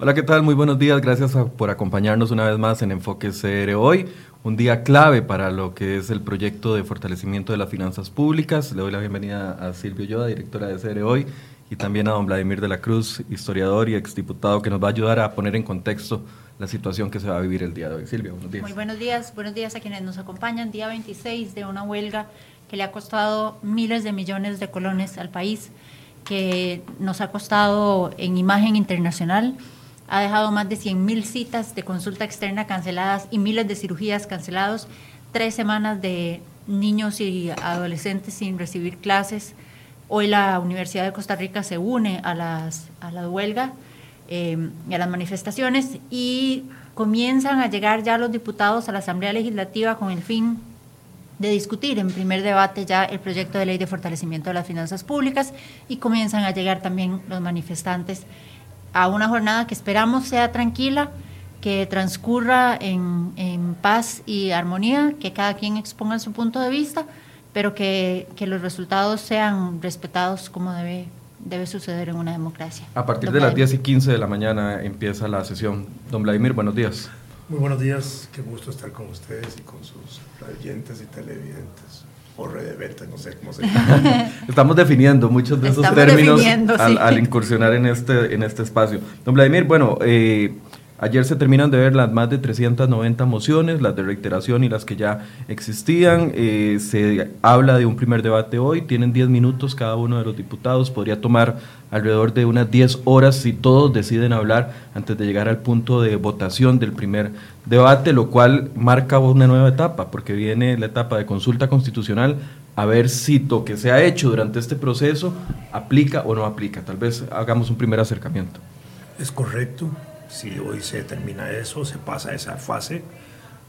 Hola, ¿qué tal? Muy buenos días. Gracias por acompañarnos una vez más en Enfoque CR hoy. Un día clave para lo que es el proyecto de fortalecimiento de las finanzas públicas. Le doy la bienvenida a Silvio Yoda, directora de CR hoy, y también a don Vladimir de la Cruz, historiador y exdiputado, que nos va a ayudar a poner en contexto la situación que se va a vivir el día de hoy. Silvia, buenos días. Muy buenos días. Buenos días a quienes nos acompañan. Día 26 de una huelga que le ha costado miles de millones de colones al país, que nos ha costado en imagen internacional ha dejado más de 100.000 citas de consulta externa canceladas y miles de cirugías cancelados, tres semanas de niños y adolescentes sin recibir clases. Hoy la Universidad de Costa Rica se une a, las, a la huelga eh, y a las manifestaciones y comienzan a llegar ya los diputados a la Asamblea Legislativa con el fin de discutir en primer debate ya el proyecto de ley de fortalecimiento de las finanzas públicas y comienzan a llegar también los manifestantes a una jornada que esperamos sea tranquila, que transcurra en, en, paz y armonía, que cada quien exponga su punto de vista, pero que, que los resultados sean respetados como debe, debe suceder en una democracia. A partir de las 10 y 15 de la mañana empieza la sesión. Don Vladimir, buenos días. Muy buenos días, qué gusto estar con ustedes y con sus oyentes y televidentes o red de no sé cómo se llama. Estamos definiendo muchos de esos términos al, incursionar en este, en este espacio. Don Vladimir, bueno, eh, Ayer se terminan de ver las más de 390 mociones, las de reiteración y las que ya existían. Eh, se habla de un primer debate hoy, tienen 10 minutos cada uno de los diputados, podría tomar alrededor de unas 10 horas si todos deciden hablar antes de llegar al punto de votación del primer debate, lo cual marca una nueva etapa, porque viene la etapa de consulta constitucional a ver si lo que se ha hecho durante este proceso aplica o no aplica. Tal vez hagamos un primer acercamiento. Es correcto. Si hoy se termina eso, se pasa a esa fase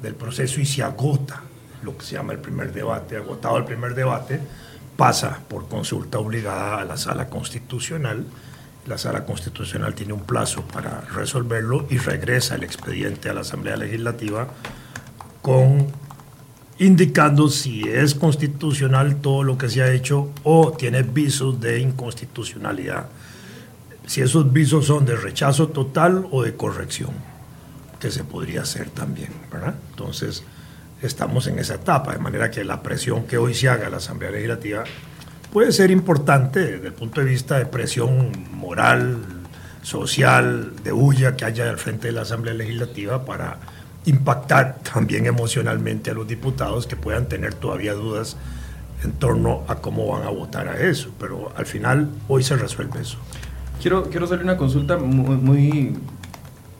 del proceso y se agota lo que se llama el primer debate. Agotado el primer debate, pasa por consulta obligada a la sala constitucional. La sala constitucional tiene un plazo para resolverlo y regresa el expediente a la Asamblea Legislativa con indicando si es constitucional todo lo que se ha hecho o tiene visos de inconstitucionalidad si esos visos son de rechazo total o de corrección, que se podría hacer también. Entonces, estamos en esa etapa, de manera que la presión que hoy se haga a la Asamblea Legislativa puede ser importante desde el punto de vista de presión moral, social, de huya que haya al frente de la Asamblea Legislativa para impactar también emocionalmente a los diputados que puedan tener todavía dudas en torno a cómo van a votar a eso. Pero al final, hoy se resuelve eso. Quiero, quiero hacerle una consulta muy,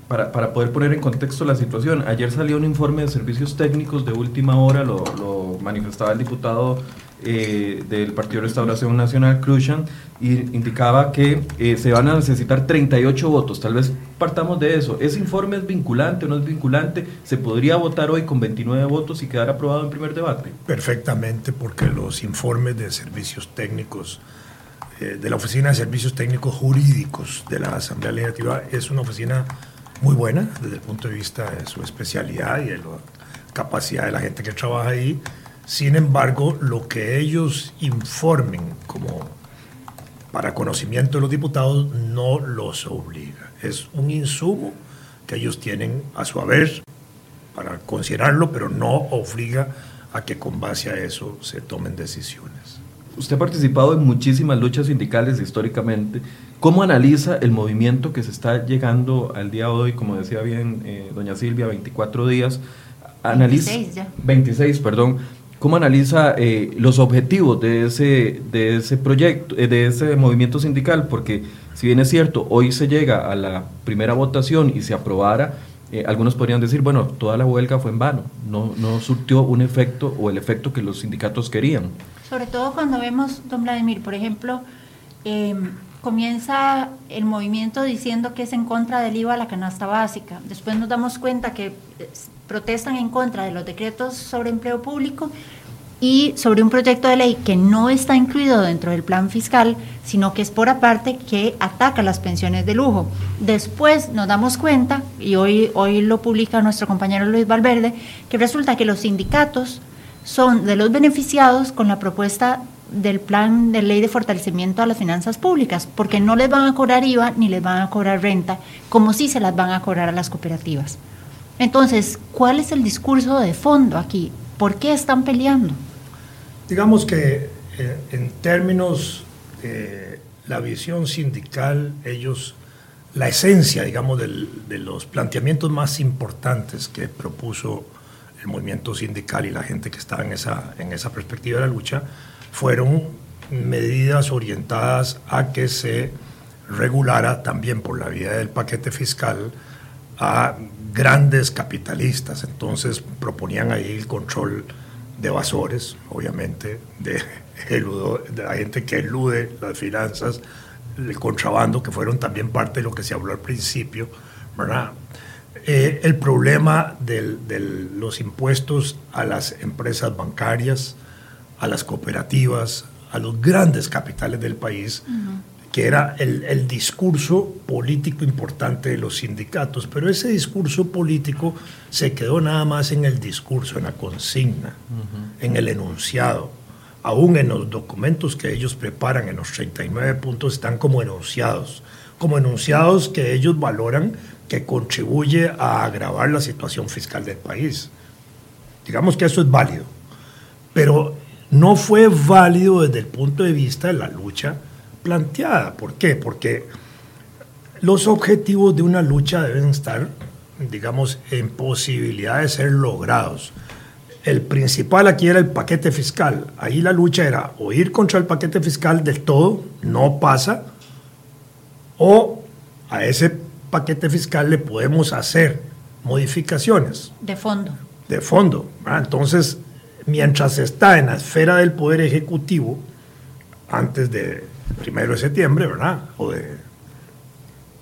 para, para, poder poner en contexto la situación. Ayer salió un informe de servicios técnicos de última hora, lo, lo manifestaba el diputado eh, del Partido de Restauración Nacional, Cruzan, y indicaba que eh, se van a necesitar 38 votos. Tal vez partamos de eso. ¿Ese informe es vinculante o no es vinculante? ¿Se podría votar hoy con 29 votos y quedar aprobado en primer debate? Perfectamente, porque los informes de servicios técnicos eh, de la Oficina de Servicios Técnicos Jurídicos de la Asamblea Legislativa es una oficina muy buena desde el punto de vista de su especialidad y de la capacidad de la gente que trabaja ahí. Sin embargo, lo que ellos informen como para conocimiento de los diputados no los obliga. Es un insumo que ellos tienen a su haber para considerarlo, pero no obliga a que con base a eso se tomen decisiones usted ha participado en muchísimas luchas sindicales históricamente. ¿Cómo analiza el movimiento que se está llegando al día de hoy? Como decía bien eh, doña Silvia, 24 días. Analiza, 26 ya. 26, perdón. ¿Cómo analiza eh, los objetivos de ese, de ese proyecto, eh, de ese movimiento sindical? Porque si bien es cierto, hoy se llega a la primera votación y se aprobara, algunos podrían decir, bueno, toda la huelga fue en vano, no, no surtió un efecto o el efecto que los sindicatos querían. Sobre todo cuando vemos, don Vladimir, por ejemplo, em, comienza el movimiento diciendo que es en contra del IVA la canasta básica. Después nos damos cuenta que eh, protestan en contra de los decretos sobre empleo público y sobre un proyecto de ley que no está incluido dentro del plan fiscal, sino que es por aparte que ataca las pensiones de lujo. Después nos damos cuenta, y hoy, hoy lo publica nuestro compañero Luis Valverde, que resulta que los sindicatos son de los beneficiados con la propuesta del plan de ley de fortalecimiento a las finanzas públicas, porque no les van a cobrar IVA ni les van a cobrar renta, como si se las van a cobrar a las cooperativas. Entonces, ¿cuál es el discurso de fondo aquí? ¿Por qué están peleando? Digamos que eh, en términos de la visión sindical, ellos, la esencia, digamos, de los planteamientos más importantes que propuso el movimiento sindical y la gente que estaba en esa, en esa perspectiva de la lucha, fueron medidas orientadas a que se regulara también por la vía del paquete fiscal a grandes capitalistas. Entonces proponían ahí el control de evasores, obviamente, de, de la gente que elude las finanzas, el contrabando, que fueron también parte de lo que se habló al principio, ¿verdad? Eh, el problema de los impuestos a las empresas bancarias, a las cooperativas, a los grandes capitales del país, que era el, discurso político importante de los sindicatos, pero ese discurso político se quedó nada más en el discurso, en la consigna, en el enunciado. Aún en los documentos que ellos preparan, en los 39 puntos, están como enunciados, como enunciados que ellos valoran que contribuye a agravar la situación fiscal del país. Digamos que eso es válido, pero no fue válido desde el punto de vista de la lucha planteada. ¿Por qué? Porque los objetivos de una lucha deben estar, digamos, en posibilidad de ser logrados. El principal aquí era el paquete fiscal. Ahí la lucha era o ir contra el paquete fiscal del todo, no pasa, o a ese paquete fiscal le podemos hacer modificaciones. De fondo. De fondo. Entonces, mientras está en la esfera del Poder Ejecutivo, antes de primero de septiembre, ¿verdad? O de.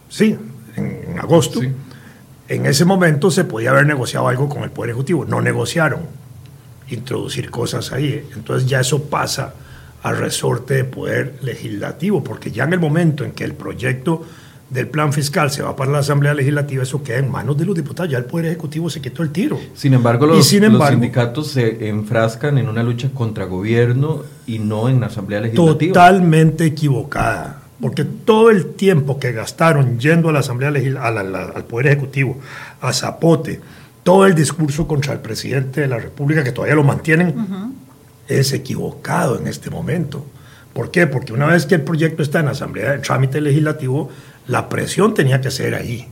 Sí, en, agosto. En ese momento se podía haber negociado algo con el Poder Ejecutivo. No negociaron introducir cosas ahí. Entonces ya eso pasa al resorte de poder legislativo, porque ya en el momento en que el proyecto del plan fiscal se va para la Asamblea Legislativa, eso queda en manos de los diputados. Ya el Poder Ejecutivo se quitó el tiro. Sin embargo, los, sindicatos se enfrascan en una lucha contra gobierno y no en la Asamblea Legislativa. Totalmente equivocada. Porque todo el tiempo que gastaron yendo a la Asamblea Legislativa, al Poder Ejecutivo, a Zapote, todo el discurso contra el presidente de la República, que todavía lo mantienen, es equivocado en este momento. ¿Por qué? Porque una vez que el proyecto está en Asamblea de Trámite Legislativo, la presión tenía que ser ahí,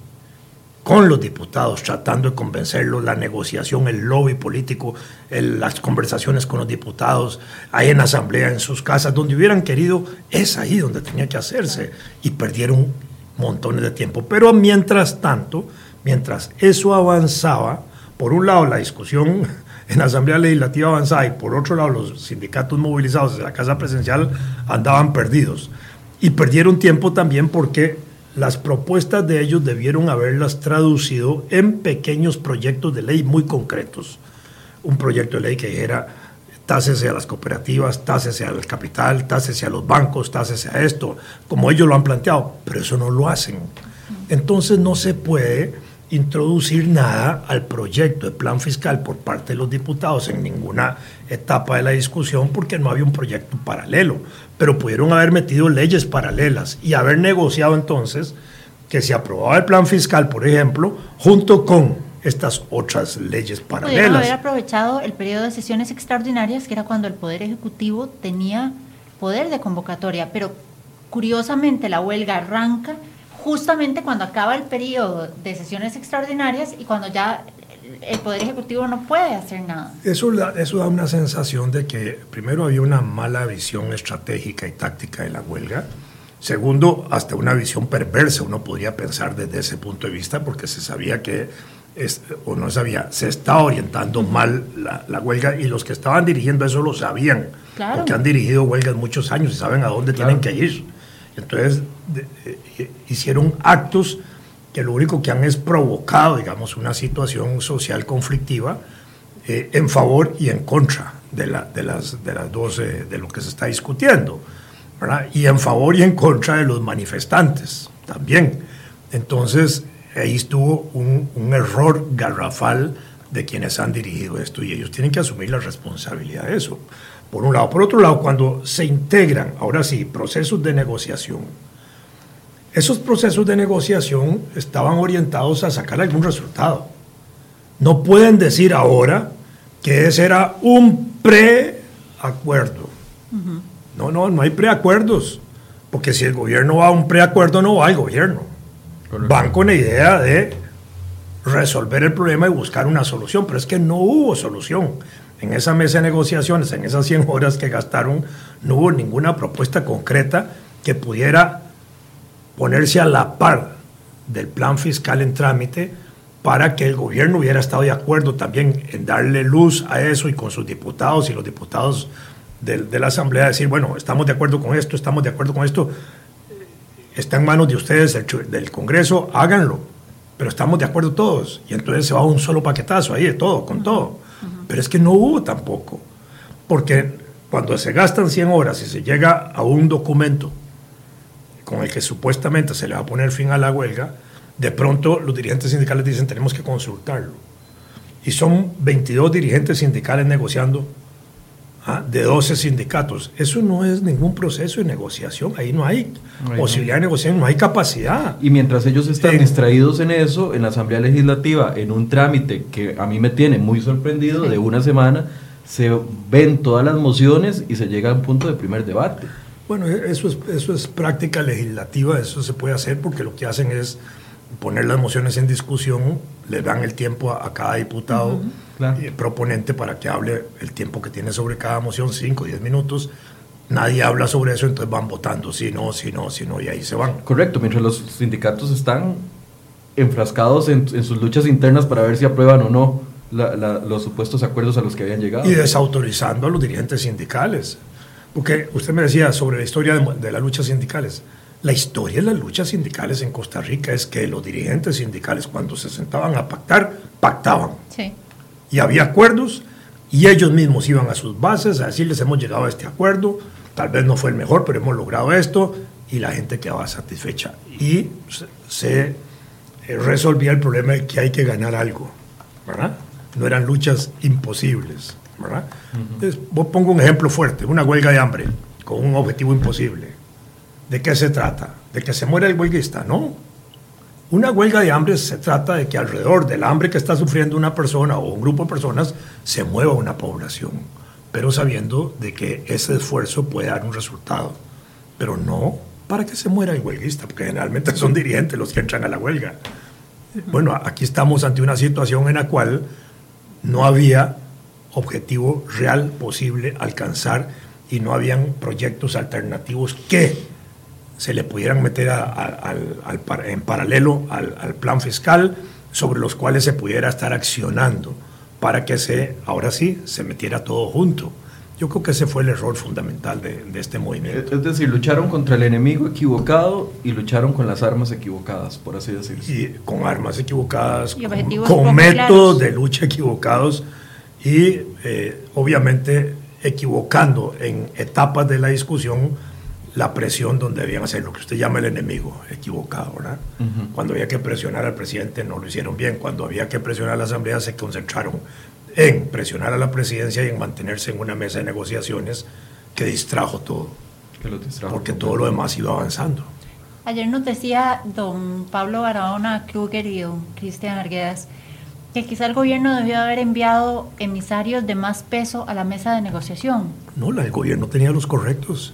con los diputados, tratando de convencerlos, la negociación, el lobby político, las conversaciones con los diputados, ahí en asamblea, en sus casas, donde hubieran querido, es ahí donde tenía que hacerse. Y perdieron montones de tiempo. Pero mientras tanto, mientras eso avanzaba, por un lado la discusión en la Asamblea Legislativa avanzaba y por otro lado los sindicatos movilizados de la Casa Presidencial andaban perdidos. Y perdieron tiempo también porque las propuestas de ellos debieron haberlas traducido en pequeños proyectos de ley muy concretos. Un proyecto de ley que dijera, tásese a las cooperativas, tásese al capital, tásese a los bancos, tásese a esto, como ellos lo han planteado, pero eso no lo hacen. Entonces no se puede introducir nada al proyecto de plan fiscal por parte de los diputados en ninguna etapa de la discusión porque no había un proyecto paralelo, pero pudieron haber metido leyes paralelas y haber negociado entonces que se aprobaba el plan fiscal, por ejemplo, junto con estas otras leyes paralelas. Pudieron haber aprovechado el periodo de sesiones extraordinarias, que era cuando el Poder Ejecutivo tenía poder de convocatoria, pero curiosamente la huelga arranca justamente cuando acaba el periodo de sesiones extraordinarias y cuando ya el Poder Ejecutivo no puede hacer nada. Eso, eso da una sensación de que primero había una mala visión estratégica y táctica de la huelga. Segundo, hasta una visión perversa, uno podría pensar desde ese punto de vista, porque se sabía que, es, o no sabía, se estaba orientando mal la, huelga y los que estaban dirigiendo eso lo sabían, porque han dirigido huelgas muchos años y saben a dónde tienen que ir. Entonces eh, hicieron actos que lo único que han es provocado, digamos, una situación social conflictiva eh, en favor y en contra de, la, de, las, de las dos, eh, de lo que se está discutiendo, y en favor y en contra de los manifestantes también. Entonces, ahí estuvo un, un error garrafal de quienes han dirigido esto y ellos tienen que asumir la responsabilidad de eso. por un lado. Por otro lado, cuando se integran, ahora sí, procesos de negociación, esos procesos de negociación estaban orientados a sacar algún resultado. No pueden decir ahora que ese era un preacuerdo. No, no, no hay preacuerdos. Porque si el gobierno va a un preacuerdo, no va al gobierno. Van con la idea de resolver el problema y buscar una solución. Pero es que no hubo solución. En esa mesa de negociaciones, en esas 100 horas que gastaron, no hubo ninguna propuesta concreta que pudiera ponerse a la par del plan fiscal en trámite para que el gobierno hubiera estado de acuerdo también en darle luz a eso y con sus diputados y los diputados de, la Asamblea decir, bueno, estamos de acuerdo con esto, estamos de acuerdo con esto, está en manos de ustedes, del, Congreso, háganlo, pero estamos de acuerdo todos. Y entonces se va un solo paquetazo ahí de todo, con todo. Pero es que no hubo tampoco, porque cuando se gastan 100 horas y se llega a un documento con el que supuestamente se le va a poner fin a la huelga, de pronto los dirigentes sindicales dicen tenemos que consultarlo. Y son 22 dirigentes sindicales negociando ¿ah? de 12 sindicatos. Eso no es ningún proceso de negociación. Ahí no hay posibilidad de negociación, no hay capacidad. Y mientras ellos están distraídos en eso, en la Asamblea Legislativa, en un trámite que a mí me tiene muy sorprendido de una semana, se ven todas las mociones y se llega a un punto de primer debate. Bueno, eso es, eso es práctica legislativa, eso se puede hacer porque lo que hacen es poner las mociones en discusión, le dan el tiempo a, cada diputado eh, proponente para que hable el tiempo que tiene sobre cada moción, 5 o 10 minutos. Nadie habla sobre eso, entonces van votando, si no, si no, si no, y ahí se van. Correcto, mientras los sindicatos están enfrascados en, sus luchas internas para ver si aprueban o no los supuestos acuerdos a los que habían llegado. Y desautorizando a los dirigentes sindicales. Porque usted me decía sobre la historia de, de las luchas sindicales. La historia de las luchas sindicales en Costa Rica es que los dirigentes sindicales cuando se sentaban a pactar, pactaban. Sí. Y había acuerdos y ellos mismos iban a sus bases a decirles hemos llegado a este acuerdo, tal vez no fue el mejor, pero hemos logrado esto y la gente quedaba satisfecha. Y se eh, resolvía el problema de que hay que ganar algo, ¿verdad? No eran luchas imposibles, ¿verdad? Entonces, pongo un ejemplo fuerte, una huelga de hambre con un objetivo imposible ¿De qué se trata? ¿De que se muera el huelguista? No. Una huelga de hambre se trata de que alrededor del hambre que está sufriendo una persona o un grupo de personas se mueva una población, pero sabiendo de que ese esfuerzo puede dar un resultado. Pero no para que se muera el huelguista, porque generalmente son dirigentes los que entran a la huelga. Bueno, aquí estamos ante una situación en la cual no había objetivo real posible alcanzar y no habían proyectos alternativos que se le pudieran meter en paralelo al, plan fiscal sobre los cuales se pudiera estar accionando para que se, ahora sí, se metiera todo junto. Yo creo que ese fue el error fundamental de, este movimiento. Es decir, lucharon contra el enemigo equivocado y lucharon con las armas equivocadas, por así decirlo. Y con armas equivocadas, con, métodos de lucha equivocados y eh, obviamente equivocando en etapas de la discusión la presión donde debían hacer lo que usted llama el enemigo equivocado, ¿verdad? Cuando había que presionar al presidente no lo hicieron bien, cuando había que presionar a la Asamblea se concentraron en presionar a la presidencia y en mantenerse en una mesa de negociaciones que distrajo todo, porque todo lo demás iba avanzando. Ayer nos decía don Pablo Barahona Kruger y don Cristian Arguedas que quizá el gobierno debió haber enviado emisarios de más peso a la mesa de negociación. No, el gobierno tenía los correctos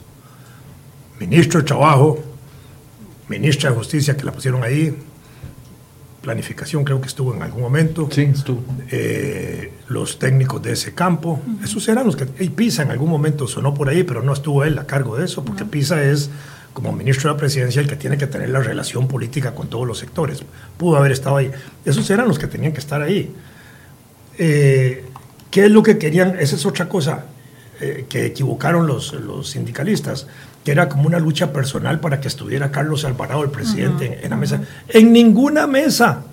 ministro de Trabajo, ministra de Justicia que la pusieron ahí, planificación creo que estuvo en algún momento. Sí, estuvo. Eh, los técnicos de ese campo, esos eran los que... Y Pisa en algún momento sonó por ahí, pero no estuvo él a cargo de eso, porque Pisa es como ministro de la presidencia el que tiene que tener la relación política con todos los sectores. Pudo haber estado ahí. Esos eran los que tenían que estar ahí. Eh, ¿Qué es lo que querían? Esa es otra cosa eh, que equivocaron los, los sindicalistas que era como una lucha personal para que estuviera Carlos Alvarado, el presidente, en, la mesa. En ninguna mesa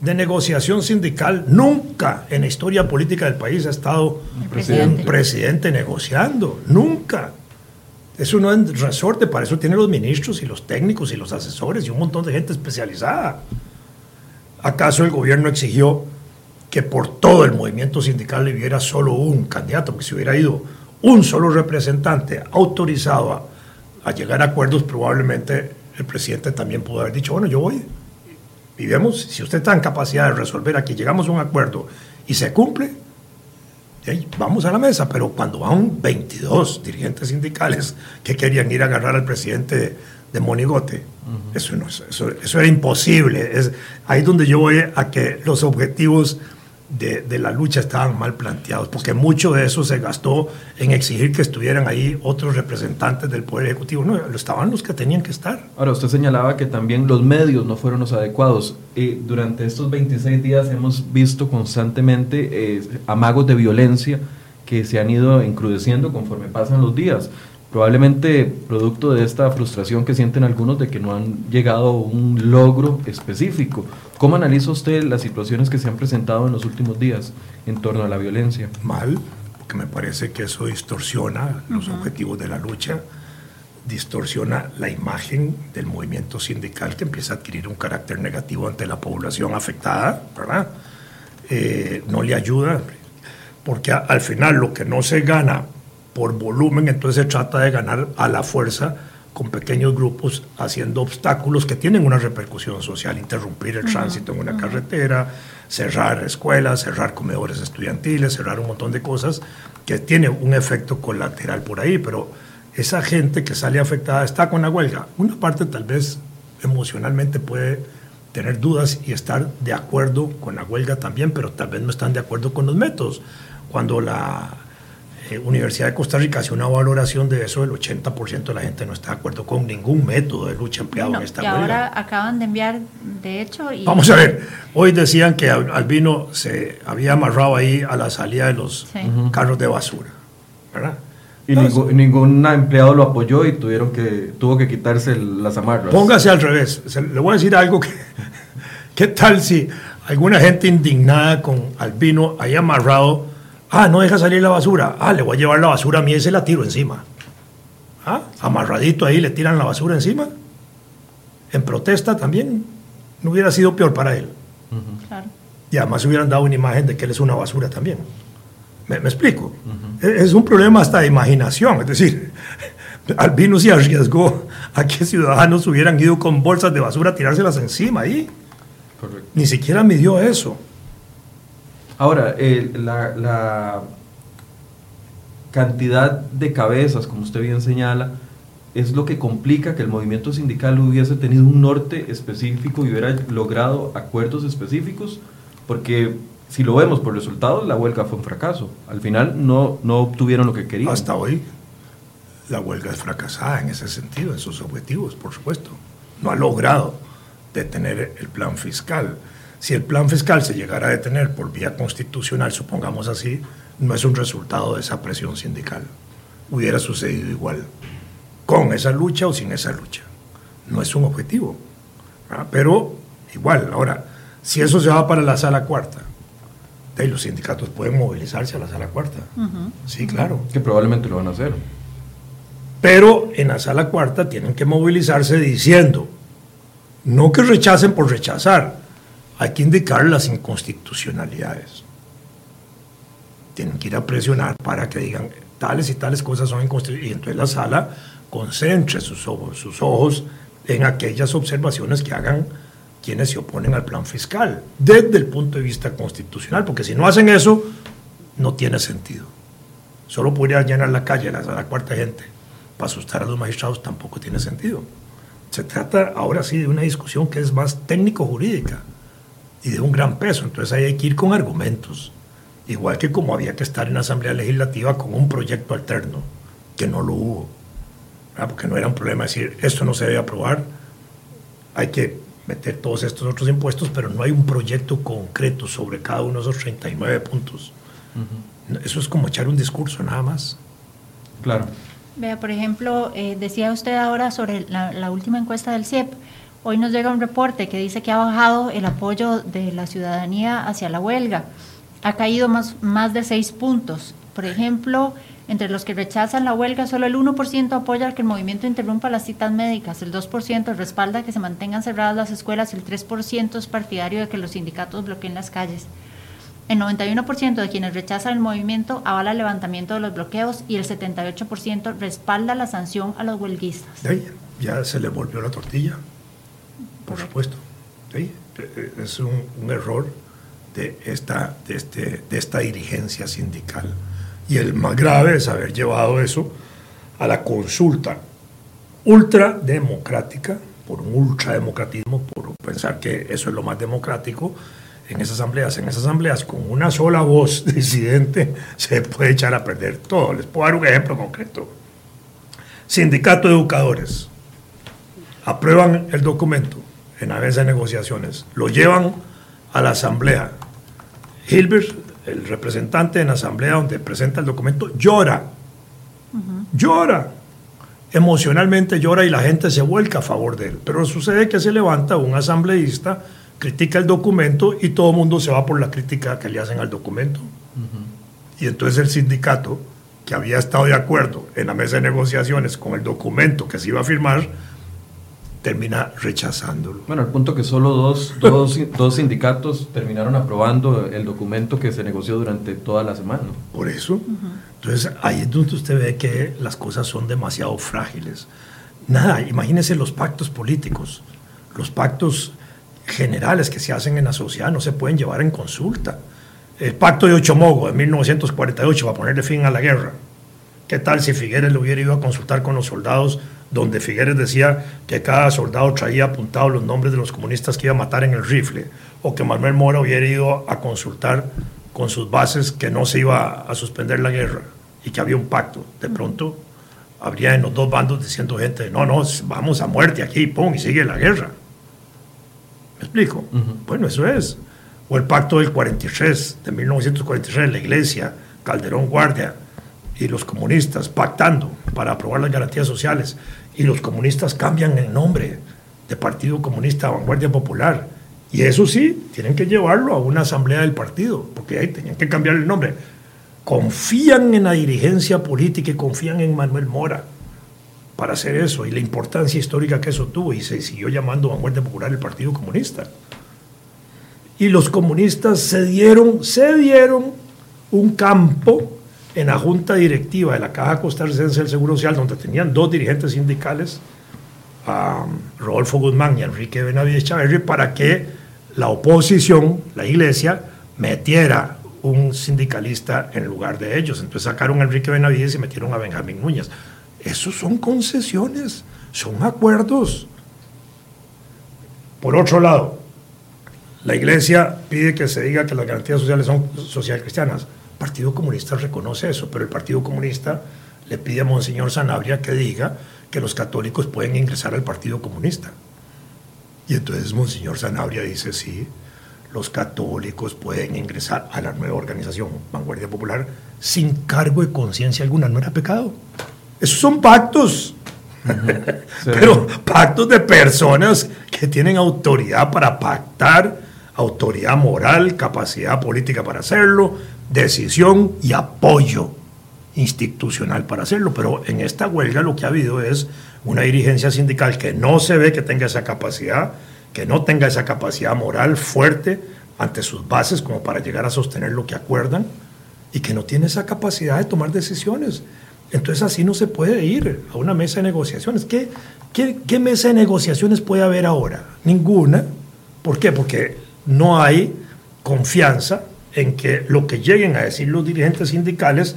de negociación sindical, nunca en la historia política del país ha estado un presidente negociando, nunca. Es resorte, para eso tiene los ministros y los técnicos y los asesores y un montón de gente especializada. ¿Acaso el gobierno exigió que por todo el movimiento sindical hubiera solo un candidato, que se hubiera ido un solo representante autorizado a, llegar a acuerdos, probablemente el presidente también pudo haber dicho, bueno, yo voy. Y si usted está en capacidad de resolver aquí, llegamos a un acuerdo y se cumple, vamos a la mesa. Pero cuando van 22 dirigentes sindicales que querían ir a agarrar al presidente de Monigote, eso, no, eso, eso era imposible. Es ahí donde yo voy a que los objetivos de, la lucha estaban mal planteados, porque mucho de eso se gastó en exigir que estuvieran ahí otros representantes del Poder Ejecutivo. No, estaban los que tenían que estar. Ahora, usted señalaba que también los medios no fueron los adecuados. y durante estos 26 días hemos visto constantemente eh, amagos de violencia que se han ido encrudeciendo conforme pasan los días probablemente producto de esta frustración que sienten algunos de que no han llegado a un logro específico. ¿Cómo analiza usted las situaciones que se han presentado en los últimos días en torno a la violencia? Mal, porque me parece que eso distorsiona los objetivos de la lucha, distorsiona la imagen del movimiento sindical que empieza a adquirir un carácter negativo ante la población afectada, ¿verdad? Eh, no le ayuda, porque al final lo que no se gana por volumen, entonces se trata de ganar a la fuerza con pequeños grupos haciendo obstáculos que tienen una repercusión social, interrumpir el tránsito en una carretera, cerrar escuelas, cerrar comedores estudiantiles, cerrar un montón de cosas que tiene un efecto colateral por ahí, pero esa gente que sale afectada está con la huelga. Una parte tal vez emocionalmente puede tener dudas y estar de acuerdo con la huelga también, pero tal vez no están de acuerdo con los métodos. Cuando la eh, Universidad de Costa Rica hace una valoración de eso, el 80% de la gente no está de acuerdo con ningún método de lucha empleado en esta y ahora acaban de enviar, de hecho... Vamos a ver, hoy decían que Albino se había amarrado ahí a la salida de los carros de basura, ¿verdad? Y ningún, empleado lo apoyó y tuvieron que, tuvo que quitarse las amarras. Póngase al revés. le voy a decir algo que... ¿Qué tal si alguna gente indignada con Albino haya amarrado Ah, no deja salir la basura. Ah, le voy a llevar la basura a mí y se la tiro encima. Ah, amarradito ahí le tiran la basura encima. En protesta también no hubiera sido peor para él. Y además hubieran dado una imagen de que él es una basura también. ¿Me, explico? Es, un problema hasta de imaginación. Es decir, Albino se arriesgó a que ciudadanos hubieran ido con bolsas de basura a tirárselas encima ahí. Ni siquiera midió eso. Ahora, la, cantidad de cabezas, como usted bien señala, es lo que complica que el movimiento sindical hubiese tenido un norte específico y hubiera logrado acuerdos específicos, porque si lo vemos por resultados, la huelga fue un fracaso. Al final no, no obtuvieron lo que querían. Hasta hoy, la huelga es fracasada en ese sentido, en sus objetivos, por supuesto. No ha logrado detener el plan fiscal si el plan fiscal se llegara a detener por vía constitucional, supongamos así, no es un resultado de esa presión sindical. Hubiera sucedido igual, con esa lucha o sin esa lucha. No es un objetivo. Pero igual, ahora, si eso se va para la sala cuarta, los sindicatos pueden movilizarse a la sala cuarta. Sí, claro. Que probablemente lo van a hacer. Pero en la sala cuarta tienen que movilizarse diciendo, no que rechacen por rechazar, hay que indicar las inconstitucionalidades. Tienen que ir a presionar para que digan tales y tales cosas son inconstitucionales. Y entonces la sala concentre sus ojos, sus en aquellas observaciones que hagan quienes se oponen al plan fiscal, desde el punto de vista constitucional, porque si no hacen eso, no tiene sentido. Solo podría llenar la calle, la sala cuarta gente, para asustar a los magistrados, tampoco tiene sentido. Se trata ahora sí de una discusión que es más técnico-jurídica y de un gran peso. Entonces ahí hay que ir con argumentos. Igual que como había que estar en la Asamblea Legislativa con un proyecto alterno, que no lo hubo. Porque no era un problema decir, esto no se debe aprobar, hay que meter todos estos otros impuestos, pero no hay un proyecto concreto sobre cada uno de esos 39 puntos. Eso es como echar un discurso nada más. Claro. Vea, por ejemplo, eh, decía usted ahora sobre la, la última encuesta del CIEP. Hoy nos llega un reporte que dice que ha bajado el apoyo de la ciudadanía hacia la huelga. Ha caído más, más de seis puntos. Por ejemplo, entre los que rechazan la huelga, solo el 1% apoya que el movimiento interrumpa las citas médicas, el 2% respalda que se mantengan cerradas las escuelas y el 3% es partidario de que los sindicatos bloqueen las calles. El 91% de quienes rechazan el movimiento avala el levantamiento de los bloqueos y el 78% respalda la sanción a los huelguistas. ya se le volvió la tortilla, por supuesto. Es un, error de esta, de, este, de esta dirigencia sindical. Y el más grave es haber llevado eso a la consulta ultrademocrática, por un ultrademocratismo, por pensar que eso es lo más democrático, en esas asambleas. En esas asambleas, con una sola voz disidente, se puede echar a perder todo. Les puedo dar un ejemplo concreto. Sindicato de Educadores. Aprueban el documento en la mesa de negociaciones. Lo llevan a la asamblea. Hilbert, el representante en la asamblea donde presenta el documento, llora. Llora. Emocionalmente llora y la gente se vuelca a favor de él. Pero sucede que se levanta un asambleísta critica el documento y todo el mundo se va por la crítica que le hacen al documento. Y entonces el sindicato, que había estado de acuerdo en la mesa de negociaciones con el documento que se iba a firmar, termina rechazándolo. Bueno, al punto que solo dos, dos, dos, sindicatos terminaron aprobando el documento que se negoció durante toda la semana. Por eso. Entonces ahí es donde usted ve que las cosas son demasiado frágiles. Nada, imagínese los pactos políticos, los pactos generales que se hacen en la sociedad no se pueden llevar en consulta. El pacto de Ochomogo de 1948 va a ponerle fin a la guerra. ¿Qué tal si Figueres lo hubiera ido a consultar con los soldados, donde Figueres decía que cada soldado traía apuntados los nombres de los comunistas que iba a matar en el rifle? O que Manuel Mora hubiera ido a consultar con sus bases que no se iba a suspender la guerra y que había un pacto. De pronto habría en los dos bandos diciendo gente, no, no, vamos a muerte aquí, pum, y sigue la guerra explico? Bueno, eso es. O el pacto del 43, de 1943, la iglesia, Calderón Guardia y los comunistas pactando para aprobar las garantías sociales. Y los comunistas cambian el nombre de Partido Comunista Vanguardia Popular. Y eso sí, tienen que llevarlo a una asamblea del partido, porque ahí tenían que cambiar el nombre. Confían en la dirigencia política y confían en Manuel Mora para hacer eso y la importancia histórica que eso tuvo y se siguió llamando Vanguardia Popular el Partido Comunista. Y los comunistas se dieron un campo en la junta directiva de la Caja Costarricense del Seguro Social, donde tenían dos dirigentes sindicales, a Rodolfo Guzmán y Enrique Benavides Chaverri, para que la oposición, la iglesia, metiera un sindicalista en lugar de ellos. Entonces sacaron a Enrique Benavides y metieron a Benjamín Núñez. Esos son concesiones, son acuerdos. Por otro lado, la iglesia pide que se diga que las garantías sociales son social cristianas. Partido Comunista reconoce eso, pero el Partido Comunista le pide a Monseñor Sanabria que diga que los católicos pueden ingresar al Partido Comunista. Y entonces Monseñor Sanabria dice, sí, los católicos pueden ingresar a la nueva organización Vanguardia Popular sin cargo de conciencia alguna. No era pecado. Esos son pactos. Pero pactos de personas que tienen autoridad para pactar, autoridad moral, capacidad política para hacerlo, decisión y apoyo institucional para hacerlo. Pero en esta huelga lo que ha habido es una dirigencia sindical que no se ve que tenga esa capacidad, que no tenga esa capacidad moral fuerte ante sus bases como para llegar a sostener lo que acuerdan y que no tiene esa capacidad de tomar decisiones. Entonces así no se puede ir a una mesa de negociaciones. ¿Qué, qué, mesa de negociaciones puede haber ahora? Ninguna. ¿Por qué? Porque no hay confianza en que lo que lleguen a decir los dirigentes sindicales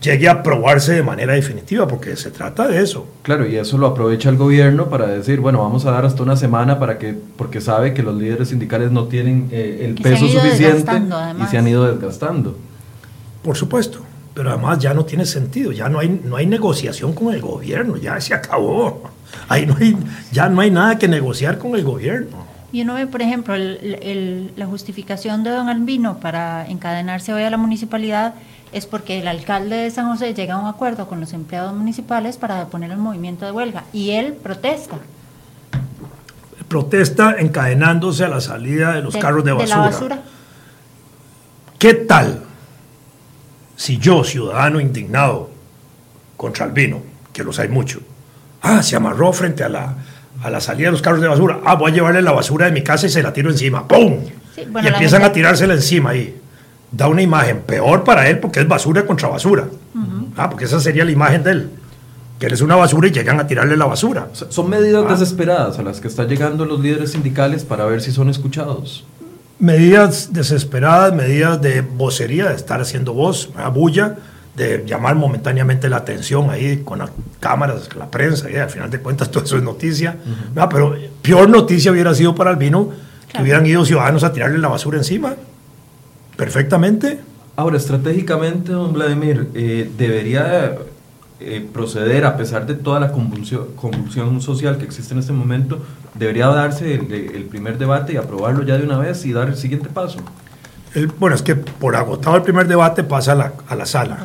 llegue a aprobarse de manera definitiva, porque se trata de eso. Claro, y eso lo aprovecha el gobierno para decir, bueno, vamos a dar hasta una semana para que, porque sabe que los líderes sindicales no tienen eh, el peso suficiente y se han ido desgastando. Por supuesto pero además ya no tiene sentido, ya no hay, no hay negociación con el gobierno, ya se acabó. Ahí no hay, ya no hay nada que negociar con el gobierno. Y uno ve, por ejemplo, la justificación de don Albino para encadenarse hoy a la municipalidad es porque el alcalde de San José llega a un acuerdo con los empleados municipales para poner el movimiento de huelga y él protesta. Protesta encadenándose a la salida de los carros de basura. De la basura. ¿Qué tal si yo, ciudadano indignado contra Albino, que los hay mucho, ah, se amarró frente a la, a la salida de los carros de basura, ah, voy a llevarle la basura de mi casa y se la tiro encima, ¡pum! y empiezan a tirársela encima ahí. da una imagen peor para él porque es basura contra basura. ah, porque esa sería la imagen de él. Que eres una basura y llegan a tirarle la basura. Son medidas ah. desesperadas a las que están llegando los líderes sindicales para ver si son escuchados. Medidas desesperadas, medidas de vocería, de estar haciendo voz, a bulla, de llamar momentáneamente la atención ahí con las cámaras, la prensa, y al final de cuentas todo eso es noticia. Pero peor noticia hubiera sido para Albino que hubieran ido ciudadanos a tirarle la basura encima perfectamente. Ahora, estratégicamente, don Vladimir, eh, debería eh, proceder, a pesar de toda la convulsión, convulsión, social que existe en este momento, debería darse el, primer debate y aprobarlo ya de una vez y dar el siguiente paso. Bueno, es que por agotado el primer debate pasa a la, a la sala.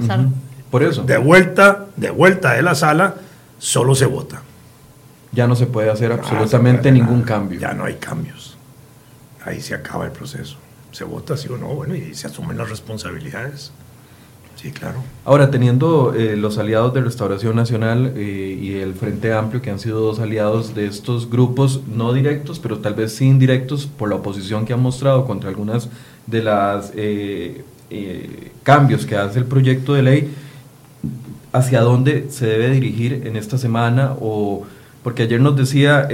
Por eso. De vuelta, de vuelta de la sala, solo se vota. Ya no se puede hacer absolutamente ningún cambio. Ya no hay cambios. Ahí se acaba el proceso se vota sí o no, bueno, y se asumen las responsabilidades. Sí, claro. Ahora, teniendo eh, los aliados de Restauración Nacional eh, y el Frente Amplio, que han sido dos aliados de estos grupos, no directos, pero tal vez sí indirectos, por la oposición que han mostrado contra algunas de las eh, cambios que hace el proyecto de ley, ¿hacia dónde se debe dirigir en esta semana? O, porque ayer nos decía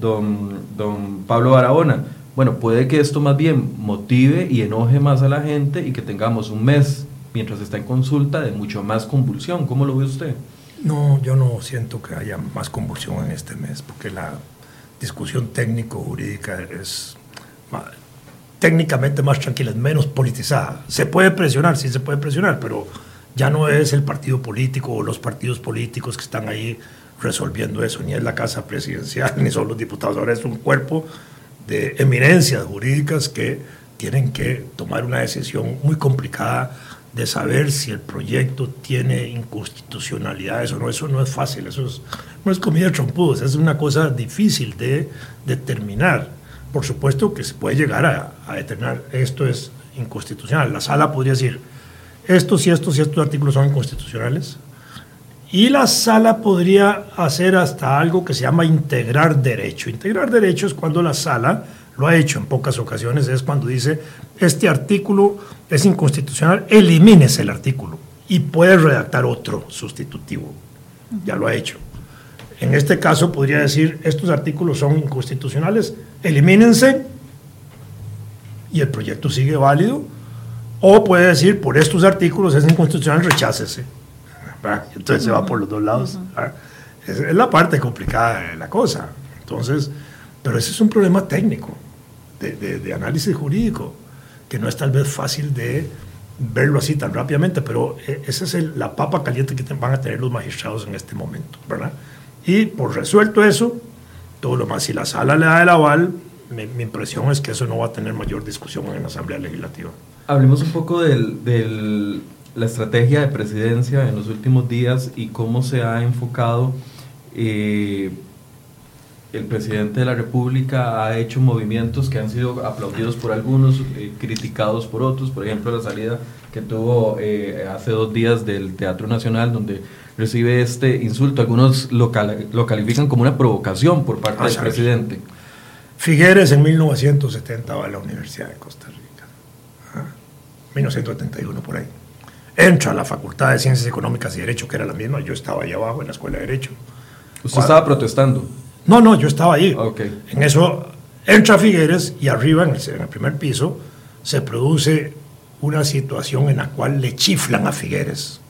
don, don Pablo Barahona, bueno, puede que esto más bien motive y enoje más a la gente y que tengamos un mes mientras está en consulta de mucho más convulsión. ¿Cómo lo ve usted? No, yo no siento que haya más convulsión en este mes, porque la discusión técnico-jurídica es técnicamente más tranquila, es menos politizada. Se puede presionar, sí se puede presionar, pero ya no es el partido político o los partidos políticos que están ahí resolviendo eso, ni es la casa presidencial, ni son los diputados, ahora es un cuerpo de eminencias jurídicas que tienen que tomar una decisión muy complicada de saber si el proyecto tiene inconstitucionalidades o no. Eso no es fácil, eso no es comida de trompudos, es una cosa difícil de determinar. Por supuesto que se puede llegar a, a determinar esto es inconstitucional. La sala podría decir, estos y estos y estos artículos son inconstitucionales, y la sala podría hacer hasta algo que se llama integrar derecho. Integrar derecho es cuando la sala, lo ha hecho en pocas ocasiones, es cuando dice, este artículo es inconstitucional, elimines el artículo y puede redactar otro sustitutivo. Ya lo ha hecho. En este caso podría decir, estos artículos son inconstitucionales, elimínense y el proyecto sigue válido. O puede decir, por estos artículos es inconstitucional, rechácese entonces se va por los dos lados. Es, la parte complicada de la cosa. Entonces, pero ese es un problema técnico, de, análisis jurídico, que no es tal vez fácil de verlo así tan rápidamente, pero eh, esa es la papa caliente que van a tener los magistrados en este momento, ¿verdad? Y por resuelto eso, todo lo más, si la sala le da el aval, mi, impresión es que eso no va a tener mayor discusión en la Asamblea Legislativa. Hablemos un poco del la estrategia de presidencia en los últimos días y cómo se ha enfocado. Eh, el presidente de la República ha hecho movimientos que han sido aplaudidos por algunos, eh, criticados por otros, por ejemplo la salida que tuvo eh, hace dos días del Teatro Nacional, donde recibe este insulto. Algunos lo, lo califican como una provocación por parte del presidente. Figueres en 1970 va a la Universidad de Costa Rica, 1971 por ahí entra a la Facultad de Ciencias Económicas y Derecho, que era la misma, yo estaba allá abajo en la Escuela de Derecho. ¿Usted estaba protestando? No, no, yo estaba ahí. En eso entra Figueres y arriba, en el, primer piso, se produce una situación en la cual le chiflan a Figueres.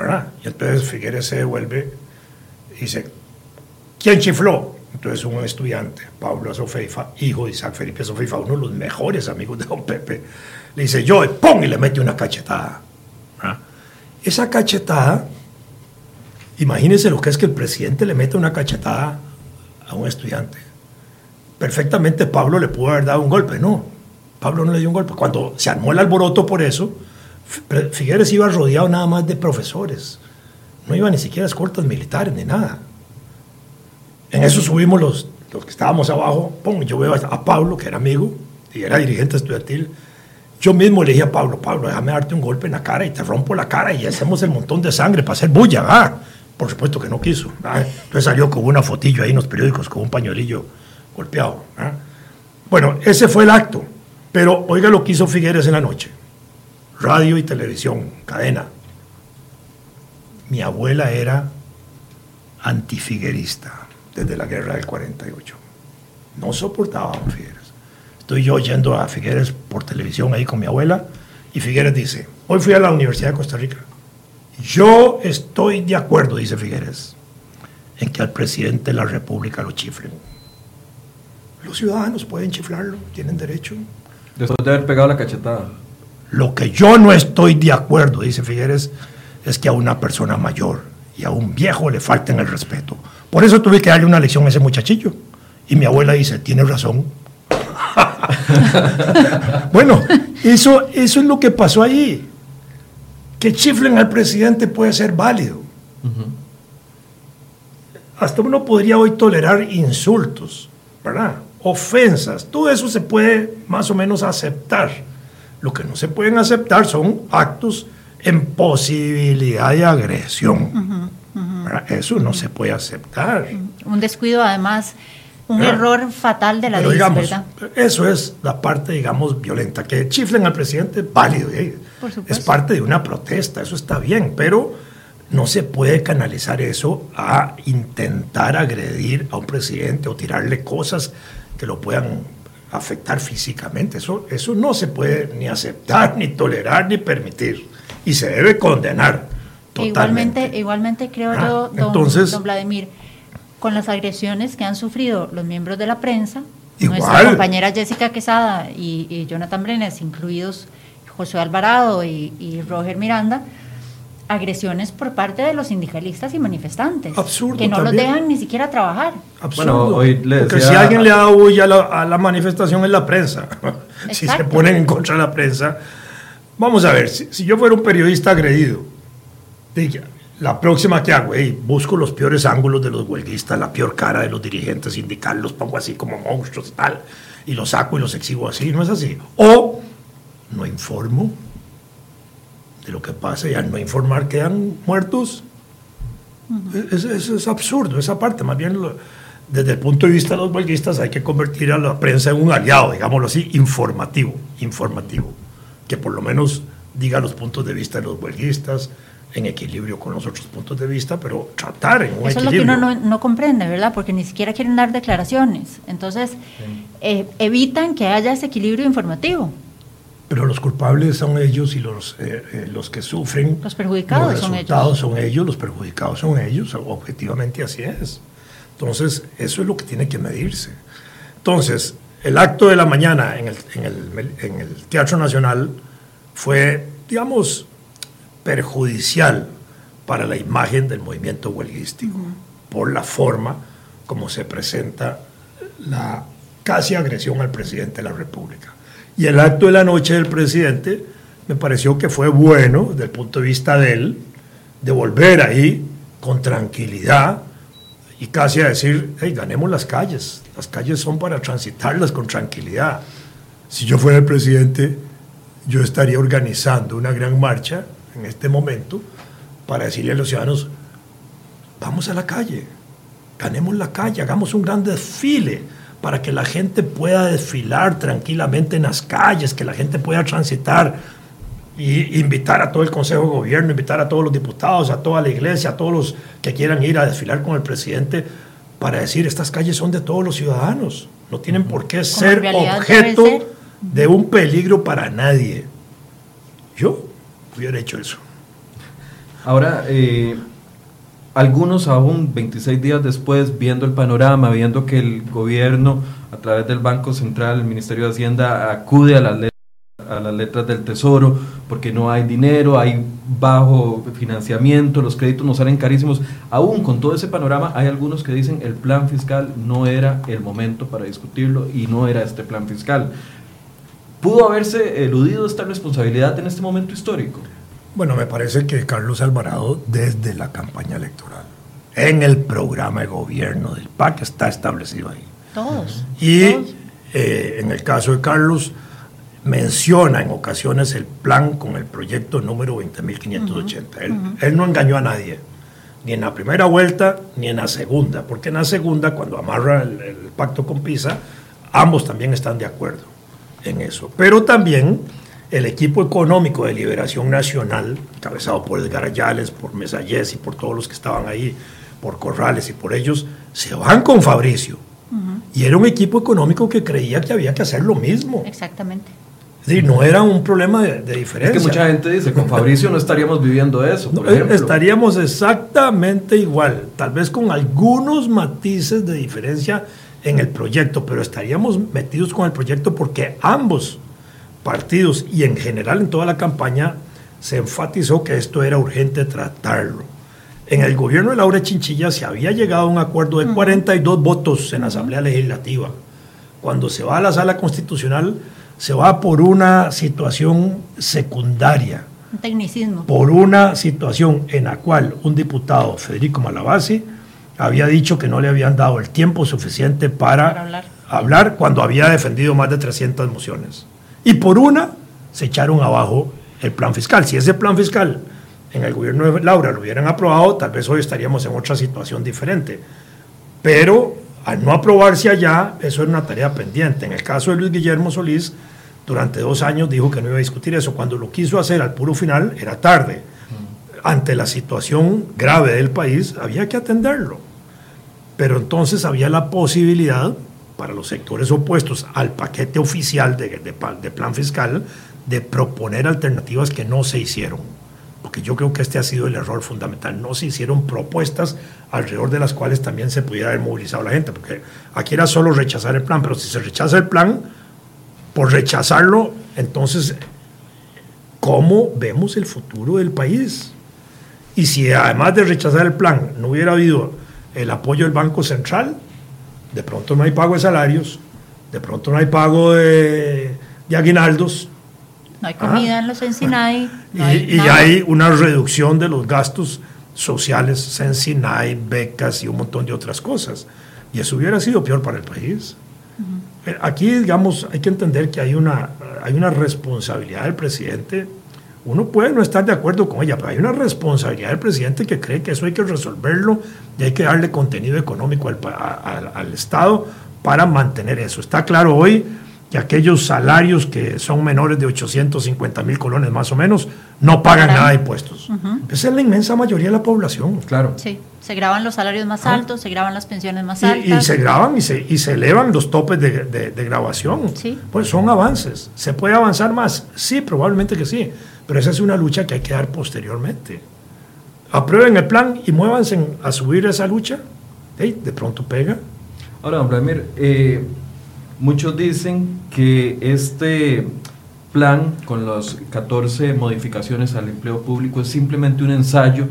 ¿Verdad? Y entonces Figueres se devuelve y dice, ¿quién chifló? Entonces un estudiante, Pablo Azofeifa, hijo de Isaac Felipe Azofeifa, uno de los mejores amigos de don Pepe, le dice, yo, ¡pum! y le mete una cachetada. Esa cachetada, imagínense lo que es que el presidente le mete una cachetada a un estudiante. Perfectamente Pablo le pudo haber dado un golpe, no. Pablo no le dio un golpe. Cuando se armó el alboroto por eso, Figueres iba rodeado nada más de profesores. No iba ni siquiera a escoltas militares ni nada. En eso subimos los, los que estábamos abajo. Pum, yo veo a Pablo, que era amigo y era dirigente estudiantil yo mismo le dije a Pablo, Pablo, déjame darte un golpe en la cara y te rompo la cara y hacemos el montón de sangre para hacer bulla. ¿ah? Por supuesto que no quiso. Entonces salió con una fotillo ahí en los periódicos con un pañuelillo golpeado. Bueno, ese fue el acto. Pero oiga lo que hizo Figueres en la noche. Radio y televisión, cadena. Mi abuela era antifiguerista desde la guerra del 48. No soportaba a Figueres. Estoy yo yendo a Figueres por televisión ahí con mi abuela y Figueres dice, hoy fui a la Universidad de Costa Rica. Yo estoy de acuerdo, dice Figueres, en que al presidente de la República lo chiflen. Los ciudadanos pueden chiflarlo, tienen derecho. Después de haber pegado la cachetada. Lo que yo no estoy de acuerdo, dice Figueres, es que a una persona mayor y a un viejo le falten el respeto. Por eso tuve que darle una lección a ese muchachillo. Y mi abuela dice, tiene razón. bueno, eso, eso es lo que pasó ahí. Que chiflen al presidente puede ser válido. Hasta uno podría hoy tolerar insultos, ¿verdad? Ofensas, todo eso se puede más o menos aceptar. Lo que no se pueden aceptar son actos en posibilidad de agresión. Eso no se puede aceptar. Un descuido, además, un error fatal de la ley, ¿verdad? Eso es la parte, digamos, violenta. Que chiflen al presidente, válido. ¿eh? Es parte de una protesta, eso está bien, pero no se puede canalizar eso a intentar agredir a un presidente o tirarle cosas que lo puedan afectar físicamente. Eso, eso no se puede ni aceptar, ni tolerar, ni permitir. Y se debe condenar. Totalmente. Igualmente, igualmente creo ah, yo, don, Entonces, don Vladimir, con las agresiones que han sufrido los miembros de la prensa, nuestra compañera Jessica Quesada y, Jonathan Brenes, incluidos José Alvarado y, Roger Miranda, agresiones por parte de los sindicalistas y manifestantes. Absurdo. Que no los dejan ni siquiera trabajar. Absurdo. Porque si alguien le da huya a la, manifestación es la prensa. si se ponen en contra de la prensa. Vamos a ver, si, yo fuera un periodista agredido, la próxima que hago, busco los peores ángulos de los huelguistas, la peor cara de los dirigentes sindicales, los pongo así como monstruos y tal, y los saco y los exhibo así, no es así. O no informo de lo que pasa y al no informar quedan muertos. Eso es, absurdo, esa parte, más bien desde el punto de vista de los huelguistas hay que convertir a la prensa en un aliado, digámoslo así, informativo, informativo, que por lo menos diga los puntos de vista de los huelguistas, en equilibrio con los otros puntos de vista, pero tratar en un Eso es lo que uno no, comprende, ¿verdad? Porque ni siquiera quieren dar declaraciones. Entonces, eh, evitan que haya ese equilibrio informativo. Pero los culpables son ellos y los, eh, eh, los que sufren. Los perjudicados los son ellos. son ellos, los perjudicados son ellos. Objetivamente así es. Entonces, eso es lo que tiene que medirse. Entonces, el acto de la mañana en el, en el, en el Teatro Nacional fue, digamos, perjudicial para la imagen del movimiento huelguístico, por la forma como se presenta la casi agresión al presidente de la República. Y el acto de la noche del presidente me pareció que fue bueno desde el punto de vista de él, de volver ahí con tranquilidad y casi a decir, hey, ganemos las calles, las calles son para transitarlas con tranquilidad. Si yo fuera el presidente, yo estaría organizando una gran marcha en este momento para decirle a los ciudadanos, vamos a la calle, ganemos la calle, hagamos un gran desfile para que la gente pueda desfilar tranquilamente en las calles, que la gente pueda transitar y invitar a todo el Consejo de Gobierno, invitar a todos los diputados, a toda la iglesia, a todos los que quieran ir a desfilar con el presidente para decir estas calles son de todos los ciudadanos, no tienen por qué ser objeto de un peligro para nadie. Yo hubiera hecho eso. Ahora, eh, algunos aún 26 días después, viendo el panorama, viendo que el gobierno a través del Banco Central, el Ministerio de Hacienda, acude a las letras, del Tesoro porque no hay dinero, hay bajo financiamiento, los créditos nos salen carísimos. Aún con todo ese panorama, hay algunos que dicen el plan fiscal no era el momento para discutirlo y no era este plan fiscal. ¿Pudo haberse eludido esta responsabilidad en este momento histórico? Bueno, me parece que Carlos Alvarado, desde la campaña electoral, en el programa de gobierno del PAC, está establecido ahí. Todos. Y eh, en el caso de Carlos, menciona en ocasiones el plan con el proyecto número 20.580. él, no engañó a nadie, ni en la primera vuelta ni en la segunda, porque en la segunda, cuando amarra el, el pacto con PISA, ambos también están de acuerdo en eso. Pero también el equipo económico de Liberación Nacional, encabezado por Edgar Ayales, por Mesallés y por todos los que estaban ahí, por Corrales y por ellos, se van con Fabricio. Y era un equipo económico que creía que había que hacer lo mismo. Exactamente. Sí, no era un problema de, diferencia. Es que mucha gente dice, con Fabricio no estaríamos viviendo eso. Por ejemplo. Estaríamos exactamente igual, tal vez con algunos matices de diferencia en el proyecto, pero estaríamos metidos con el proyecto porque ambos partidos y en general en toda la campaña se enfatizó que esto era urgente tratarlo. En el gobierno de Laura Chinchilla se había llegado a un acuerdo de 42 votos en la Asamblea Legislativa. Cuando se va a la sala constitucional, se va por una situación secundaria. Un tecnicismo. Por una situación en la cual un diputado, Federico Malabasi, había dicho que no le habían dado el tiempo suficiente para, hablar. cuando había defendido más de 300 mociones. Y por una se echaron abajo el plan fiscal. Si ese plan fiscal en el gobierno de Laura lo hubieran aprobado, tal vez hoy estaríamos en otra situación diferente. Pero al no aprobarse allá, eso era una tarea pendiente. En el caso de Luis Guillermo Solís, durante dos años dijo que no iba a discutir eso. Cuando lo quiso hacer al puro final, era tarde. Ante la situación grave del país, había que atenderlo. Pero entonces había la posibilidad para los sectores opuestos al paquete oficial de, de, plan fiscal de proponer alternativas que no se hicieron. Porque yo creo que este ha sido el error fundamental. No se hicieron propuestas alrededor de las cuales también se pudiera haber movilizado la gente. Porque aquí era solo rechazar el plan, pero si se rechaza el plan, por rechazarlo, entonces, ¿cómo vemos el futuro del país? Y si además de rechazar el plan no hubiera habido el apoyo del Banco Central, de pronto no hay pago de salarios, de pronto no hay pago de, aguinaldos. No hay comida en los Ensinay. y, hay una reducción de los gastos sociales, Sensinay, becas y un montón de otras cosas. Y eso hubiera sido peor para el país. Aquí, digamos, hay que entender que hay una, hay una responsabilidad del presidente. Uno puede no estar de acuerdo con ella, pero hay una responsabilidad del presidente que cree que eso hay que resolverlo y hay que darle contenido económico al, al Estado para mantener eso. Está claro hoy que aquellos salarios que son menores de 850 mil colones más o menos no pagan nada de impuestos. Esa es la inmensa mayoría de la población. Claro. Sí, se graban los salarios más ah. altos, se graban las pensiones más altas. Y, se graban y se, y se elevan los topes de, de, grabación. Sí. Pues son avances. ¿Se puede avanzar más? Sí, probablemente que sí. Pero esa es una lucha que hay que dar posteriormente. Aprueben el plan y muévanse a subir esa lucha. de pronto pega. Ahora, don Vladimir, eh, Muchos dicen que este plan con las 14 modificaciones al empleo público es simplemente un ensayo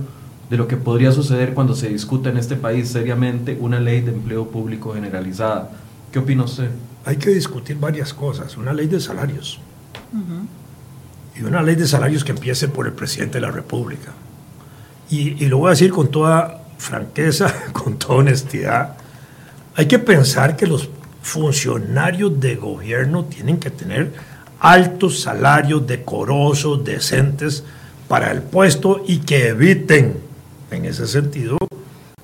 de lo que podría suceder cuando se discuta en este país seriamente una ley de empleo público generalizada. ¿Qué opina usted? Hay que discutir varias cosas. Una ley de salarios. Y una ley de salarios que empiece por el presidente de la República. Y, lo voy a decir con toda franqueza, con toda honestidad. Hay que pensar que los funcionarios de gobierno tienen que tener altos salarios decorosos, decentes para el puesto y que eviten, en ese sentido,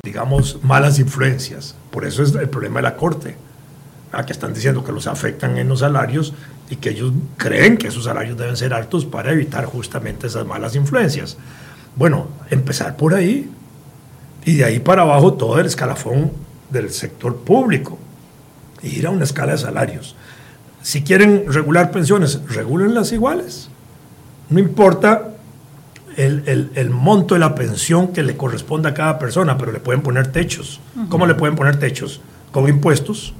digamos, malas influencias. Por eso es el problema de la Corte, que están diciendo que los afectan en los salarios y que ellos creen que esos salarios deben ser altos para evitar justamente esas malas influencias. Bueno, empezar por ahí y de ahí para abajo todo el escalafón del sector público ir a una escala de salarios. Si quieren regular pensiones, las iguales. No importa el, monto de la pensión que le corresponda a cada persona, pero le pueden poner techos. ¿Cómo le pueden poner techos? Con impuestos.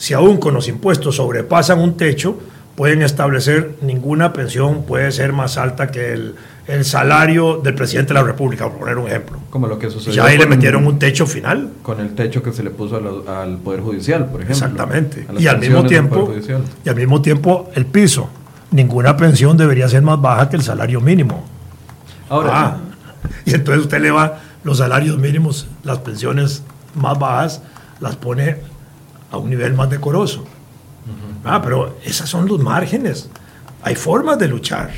Si aún con los impuestos sobrepasan un techo, pueden establecer ninguna pensión puede ser más alta que el, el salario del presidente de la República, por poner un ejemplo. Como lo que sucedió. Ya ahí le metieron un techo final. Con el techo que se le puso al Poder Judicial, por ejemplo. Exactamente. Y al mismo tiempo, y al mismo tiempo el piso. Ninguna pensión debería ser más baja que el salario mínimo. Ahora. Ah, y entonces usted le va los salarios mínimos, las pensiones más bajas, las pone a un nivel más decoroso. Ah, pero esos son los márgenes. Hay formas de luchar.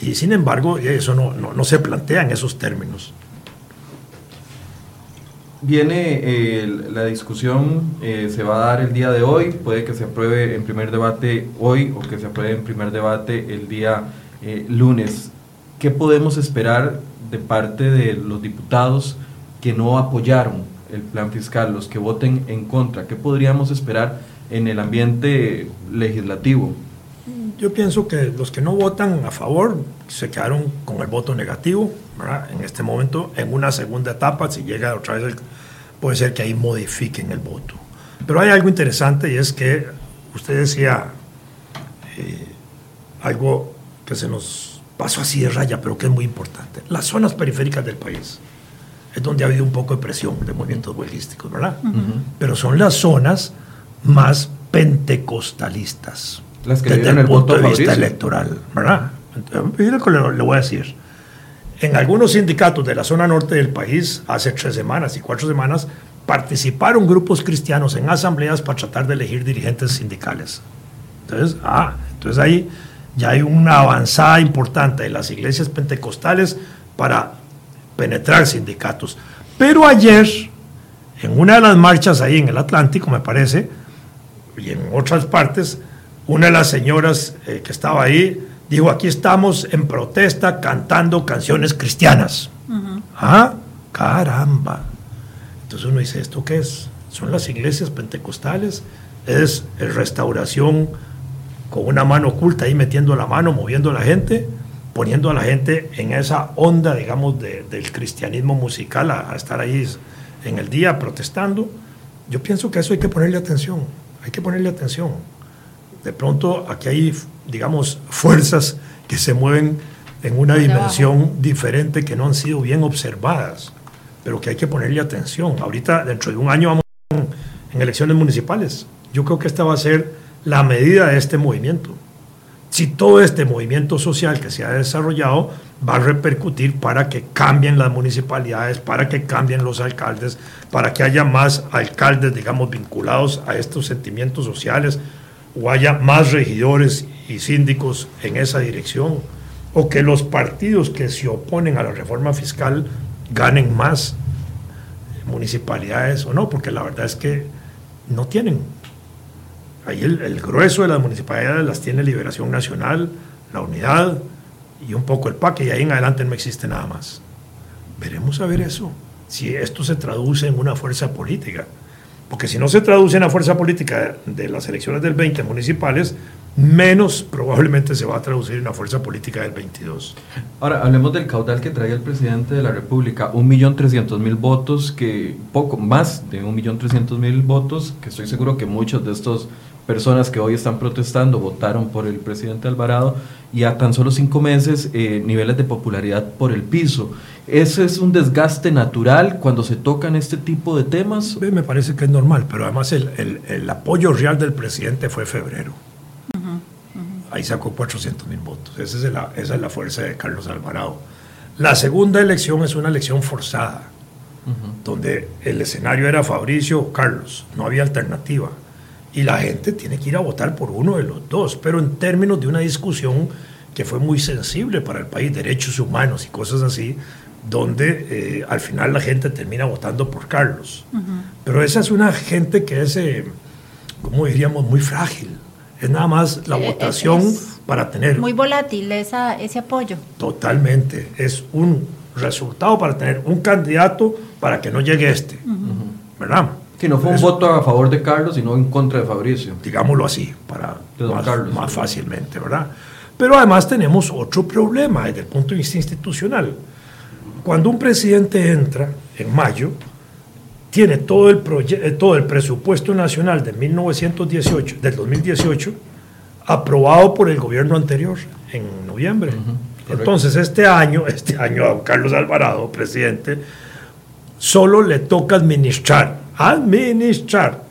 Y sin embargo, eso no, no, se plantea en esos términos. viene eh, la discusión, eh, se va a dar el día de hoy, puede que se apruebe en primer debate hoy o que se apruebe en primer debate el día eh, lunes. ¿Qué podemos esperar de parte de los diputados que no apoyaron el plan fiscal, los que voten en contra? ¿Qué podríamos esperar en el ambiente legislativo? Yo pienso que los que no votan a favor se quedaron con el voto negativo, En este momento, en una segunda etapa, si llega otra vez, puede ser que ahí modifiquen el voto. Pero hay algo interesante y es que usted decía eh, algo que se nos pasó así de raya, pero que es muy importante. Las zonas periféricas del país es donde ha habido un poco de presión de movimientos huelguísticos, ¿verdad? Pero son las zonas más pentecostalistas las que desde el, punto de vista electoral, ¿verdad? le, le voy a decir. En algunos sindicatos de la zona norte del país, hace tres semanas y cuatro semanas, participaron grupos cristianos en asambleas para tratar de elegir dirigentes sindicales. Entonces, ah, entonces ahí ya hay una avanzada importante de las iglesias pentecostales para penetrar sindicatos. Pero ayer, en una de las marchas ahí en el Atlántico, me parece, y en otras partes, una de las señoras eh, que estaba ahí dijo, aquí estamos en protesta cantando canciones cristianas. Ah, caramba. Entonces uno dice, ¿esto qué es? Son las iglesias pentecostales, es restauración con una mano oculta ahí metiendo la mano, moviendo a la gente, poniendo a la gente en esa onda, digamos, del cristianismo musical, a estar ahí en el día protestando. Yo pienso que a eso hay que ponerle atención, hay que ponerle atención de pronto aquí hay, digamos, fuerzas que se mueven en una dimensión diferente que no han sido bien observadas, pero que hay que ponerle atención. Ahorita, dentro de un año, vamos en elecciones municipales. Yo creo que esta va a ser la medida de este movimiento. Si todo este movimiento social que se ha desarrollado va a repercutir para que cambien las municipalidades, para que cambien los alcaldes, para que haya más alcaldes, digamos, vinculados a estos sentimientos sociales, o haya más regidores y síndicos en esa dirección, o que los partidos que se oponen a la reforma fiscal ganen más municipalidades o no, porque la verdad es que no tienen. Ahí el, grueso de las municipalidades las tiene Liberación Nacional, la Unidad y un poco el PAC, y ahí en adelante no existe nada más. Veremos a ver eso, si esto se traduce en una fuerza política. Porque si no se traduce en la fuerza política de las elecciones del 20 municipales, menos probablemente se va a traducir en la fuerza política del 22. Ahora, hablemos del caudal que trae el presidente de la República, 1.300.000 votos, que poco más de 1.300.000 votos, que estoy seguro que muchos de estos personas que hoy están protestando votaron por el presidente Alvarado y a tan solo cinco meses eh, niveles de popularidad por el piso. ¿Ese es un desgaste natural cuando se tocan este tipo de temas? Me parece que es normal, pero además el, el, apoyo real del presidente fue febrero. Ahí sacó 400 mil votos. Esa es, la, esa es la fuerza de Carlos Alvarado. La segunda elección es una elección forzada, donde el escenario era Fabricio o Carlos, no había alternativa y la gente tiene que ir a votar por uno de los dos, pero en términos de una discusión que fue muy sensible para el país, derechos humanos y cosas así, donde eh, al final la gente termina votando por Carlos. Pero esa es una gente que es, eh, como diríamos, muy frágil. Es nada más la votación para tener... Muy volátil esa, ese apoyo. Totalmente. Es un resultado para tener un candidato para que no llegue este. ¿Verdad? Que no fue un voto a favor de Carlos, sino en contra de Fabricio. Digámoslo así, para más, más fácilmente, ¿verdad? Pero además tenemos otro problema desde el punto de vista institucional. Cuando un presidente entra en mayo, tiene todo el, eh, todo el presupuesto nacional de 1918, del 2018 aprobado por el gobierno anterior en noviembre. Entonces, este año, este año a Carlos Alvarado, presidente, solo le toca administrar administrar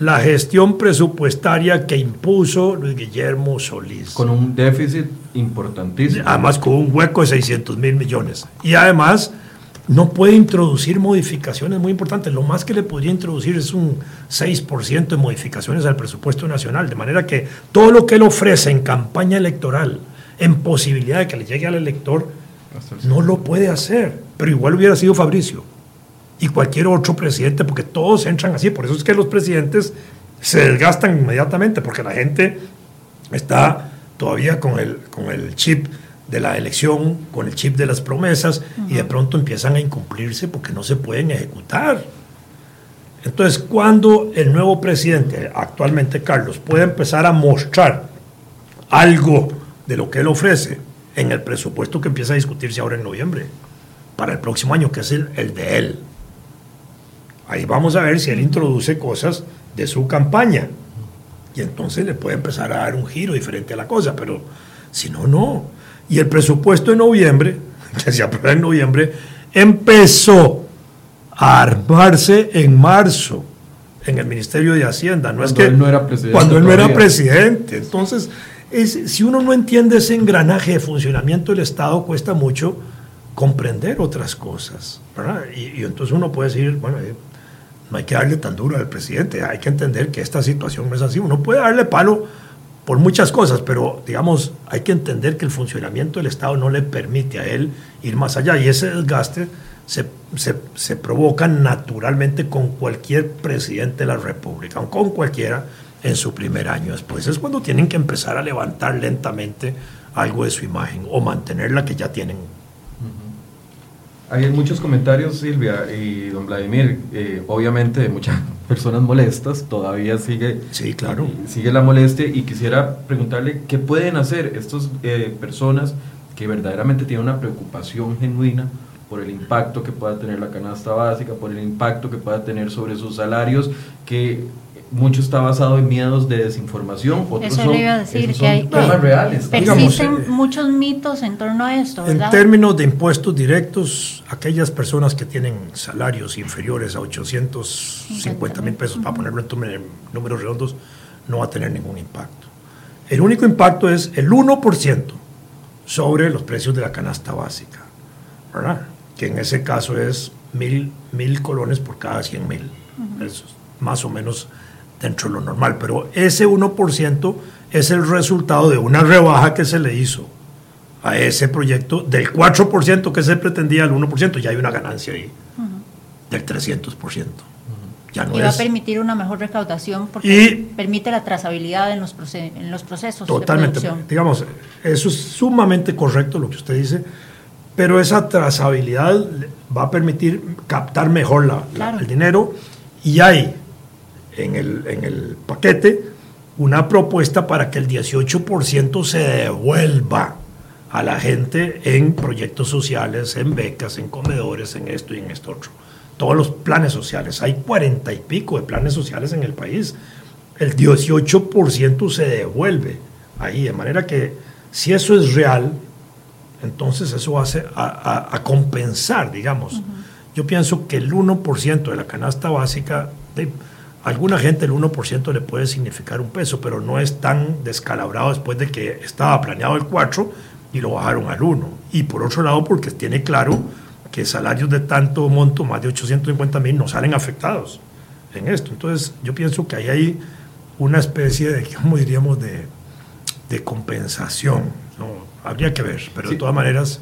la gestión presupuestaria que impuso Luis Guillermo Solís. Con un déficit importantísimo. Además, con un hueco de 600 mil millones. Y además, no puede introducir modificaciones muy importantes. Lo más que le podría introducir es un 6% de modificaciones al presupuesto nacional. De manera que todo lo que él ofrece en campaña electoral, en posibilidad de que le llegue al elector, no lo puede hacer. Pero igual hubiera sido Fabricio y cualquier otro presidente, porque todos entran así. Por eso es que los presidentes se desgastan inmediatamente, porque la gente está todavía con el, con el chip de la elección, con el chip de las promesas, y de pronto empiezan a incumplirse porque no se pueden ejecutar. Entonces, cuando el nuevo presidente, actualmente Carlos, puede empezar a mostrar algo de lo que él ofrece en el presupuesto que empieza a discutirse ahora en noviembre, para el próximo año, que es el, el de él. Ahí vamos a ver si él introduce cosas de su campaña. Y entonces le puede empezar a dar un giro diferente a la cosa, pero si no, no. Y el presupuesto de noviembre, que se aprueba en noviembre, empezó a armarse en marzo en el Ministerio de Hacienda. No cuando es que él no era presidente. Cuando él no era presidente. Entonces, si uno no entiende ese engranaje de funcionamiento del Estado, cuesta mucho comprender otras cosas. Y, entonces uno puede decir, bueno, eh, no hay que darle tan duro al presidente, hay que entender que esta situación no es así. Uno puede darle palo por muchas cosas, pero digamos, hay que entender que el funcionamiento del Estado no le permite a él ir más allá y ese desgaste se, se, provoca naturalmente con cualquier presidente de la República, o con cualquiera en su primer año. Después es cuando tienen que empezar a levantar lentamente algo de su imagen o mantener la que ya tienen. Hay muchos comentarios, Silvia y don Vladimir, eh, obviamente muchas personas molestas, todavía sigue, sí, claro. sigue la molestia. Y quisiera preguntarle qué pueden hacer estas eh, personas que verdaderamente tienen una preocupación genuina por el impacto que pueda tener la canasta básica, por el impacto que pueda tener sobre sus salarios, que mucho está basado en miedos de desinformación, otros Eso le iba a decir, que hay temas reales. Persisten eh, muchos mitos en torno a esto. ¿verdad? En términos de impuestos directos, aquellas personas que tienen salarios inferiores a 850 mil pesos, para ponerlo en números redondos, no va a tener ningún impacto. El único impacto es el 1% sobre los precios de la canasta básica, ¿verdad? que en ese caso es mil, mil colones por cada 100 mil. Eso es más o menos dentro de lo normal. Pero ese 1% es el resultado de una rebaja que se le hizo a ese proyecto del 4% que se pretendía al 1%. Ya hay una ganancia ahí del 300%. Ya no y va a permitir una mejor recaudación porque permite la trazabilidad en los, en los procesos totalmente, de. Digamos, eso es sumamente correcto lo que usted dice pero esa trazabilidad va a permitir captar mejor la, el dinero y hay en el, en el paquete una propuesta para que el 18% se devuelva a la gente en proyectos sociales, en becas, en comedores, en esto y en esto otro. Todos los planes sociales, hay cuarenta y pico de planes sociales en el país. El 18% se devuelve ahí, de manera que si eso es real, entonces eso hace a, a, compensar, digamos. Yo pienso que el 1% de la canasta básica, de, alguna gente el 1% le puede significar un peso, pero no es tan descalabrado después de que estaba planeado el 4 y lo bajaron al 1. Y por otro lado, porque tiene claro que salarios de tanto monto, más de 850 mil, no salen afectados en esto. Entonces yo pienso que ahí hay una especie de, ¿cómo diríamos?, de, de compensación. ¿no? habría que ver, pero de todas maneras...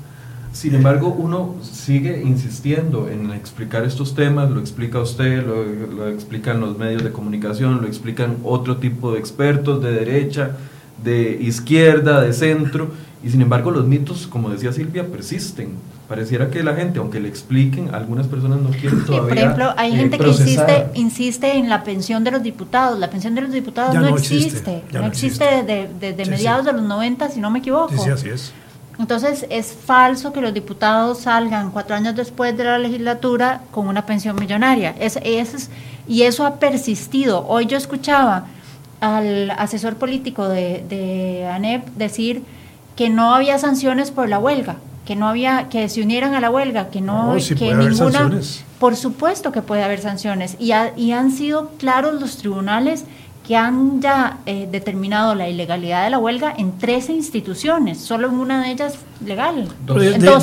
Sin embargo, uno sigue insistiendo en explicar estos temas, lo explica usted, lo, lo, explican los medios de comunicación, lo explican otro tipo de expertos de derecha, de izquierda, de centro, y sin embargo los mitos, como decía Silvia, persisten. Pareciera que la gente, aunque le expliquen, algunas personas no quieren todavía. Por ejemplo, hay gente que insiste, insiste en la pensión de los diputados. La pensión de los diputados no, existe. no, existe desde, mediados de los 90, si no me equivoco. Sí, así es. Entonces, es falso que los diputados salgan cuatro años después de la legislatura con una pensión millonaria. Es, es, y eso ha persistido. Hoy yo escuchaba al asesor político de, de ANEP decir que no había sanciones por la huelga que no había, que se unieran a la huelga, que no, que ninguna, por supuesto que puede haber sanciones y, y han sido claros los tribunales que han ya eh, determinado la ilegalidad de la huelga en 13 instituciones, solo en una de ellas legal.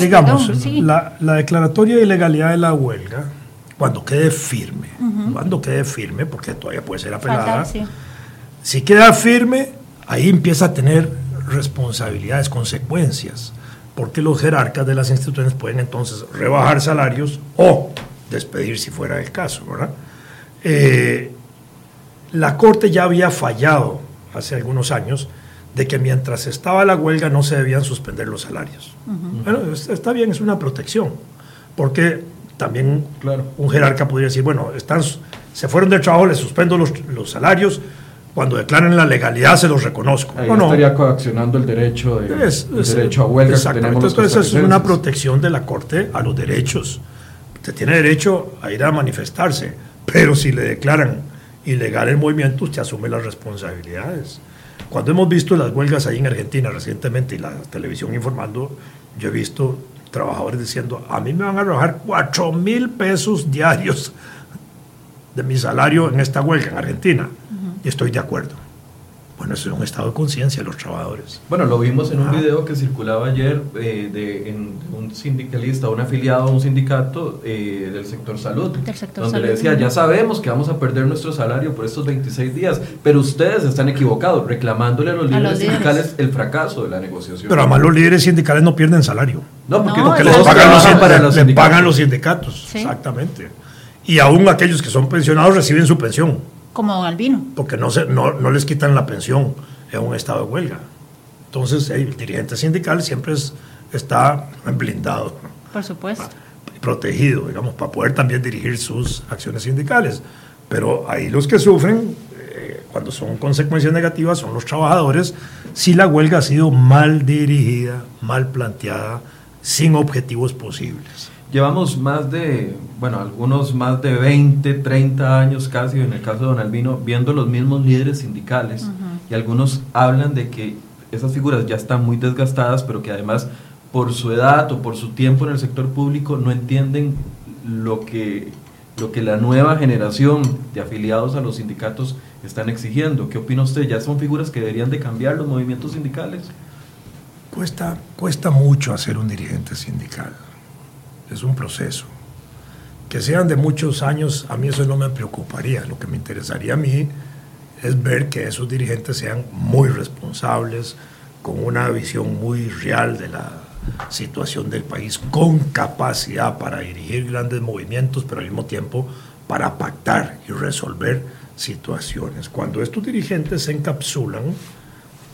digamos, la, declaratoria de ilegalidad de la huelga, cuando quede firme, cuando quede firme, porque todavía puede ser apelada, si queda firme, ahí empieza a tener responsabilidades, consecuencias porque los jerarcas de las instituciones pueden entonces rebajar salarios o despedir si fuera el caso, ¿verdad? Eh, la Corte ya había fallado hace algunos años de que mientras estaba la huelga no se debían suspender los salarios. Bueno, está bien, es una protección, porque también claro. un jerarca podría decir, bueno, están, se fueron del trabajo, les suspendo los, los salarios, cuando declaren la legalidad se los reconozco. Ahí no, estaría coaccionando el derecho, de, derecho a huelga. Entonces, es una protección de la Corte a los derechos. Usted tiene derecho a ir a manifestarse, pero si le declaran ilegal el movimiento, usted asume las responsabilidades. Cuando hemos visto las huelgas ahí en Argentina recientemente y la televisión informando, yo he visto trabajadores diciendo, a mí me van a arrojar 4 mil pesos diarios de mi salario en esta huelga en Argentina. Y estoy de acuerdo. Bueno, eso es un estado de conciencia de los trabajadores. Bueno, lo vimos en un video que circulaba ayer eh, de un sindicalista, un afiliado a un sindicato eh, del sector salud, donde le decía, ya sabemos que vamos a perder nuestro salario por estos 26 días, pero ustedes están equivocados, reclamándole a los líderes sindicales el fracaso de la negociación. Pero además los líderes sindicales no pierden salario. No, porque, les pagan los, para los pagan los sindicatos. Exactamente. Y aún aquellos que son pensionados reciben su pensión. Como don Albino. Porque no, se, no, no les quitan la pensión en un estado de huelga. Entonces, el dirigente sindical siempre está blindado. Por supuesto. Protegido, digamos, para poder también dirigir sus acciones sindicales. Pero ahí los que sufren, eh, cuando son consecuencias negativas, son los trabajadores, si la huelga ha sido mal dirigida, mal planteada, sin objetivos posibles. Llevamos más de, bueno, algunos más de 20, 30 años casi, en el caso de Don Albino, viendo los mismos líderes sindicales y algunos hablan de que esas figuras ya están muy desgastadas, pero que además por su edad o por su tiempo en el sector público no entienden lo que, lo que la nueva generación de afiliados a los sindicatos están exigiendo. ¿Qué opina usted? ¿Ya son figuras que deberían de cambiar los movimientos sindicales? Cuesta, cuesta mucho hacer un dirigente sindical es un proceso. Que sean de muchos años, a mí eso no me preocuparía. Lo que me interesaría a mí es ver que esos dirigentes sean muy responsables, con una visión muy real de la situación del país, con capacidad para dirigir grandes movimientos, pero al mismo tiempo para pactar y resolver situaciones. Cuando estos dirigentes se encapsulan,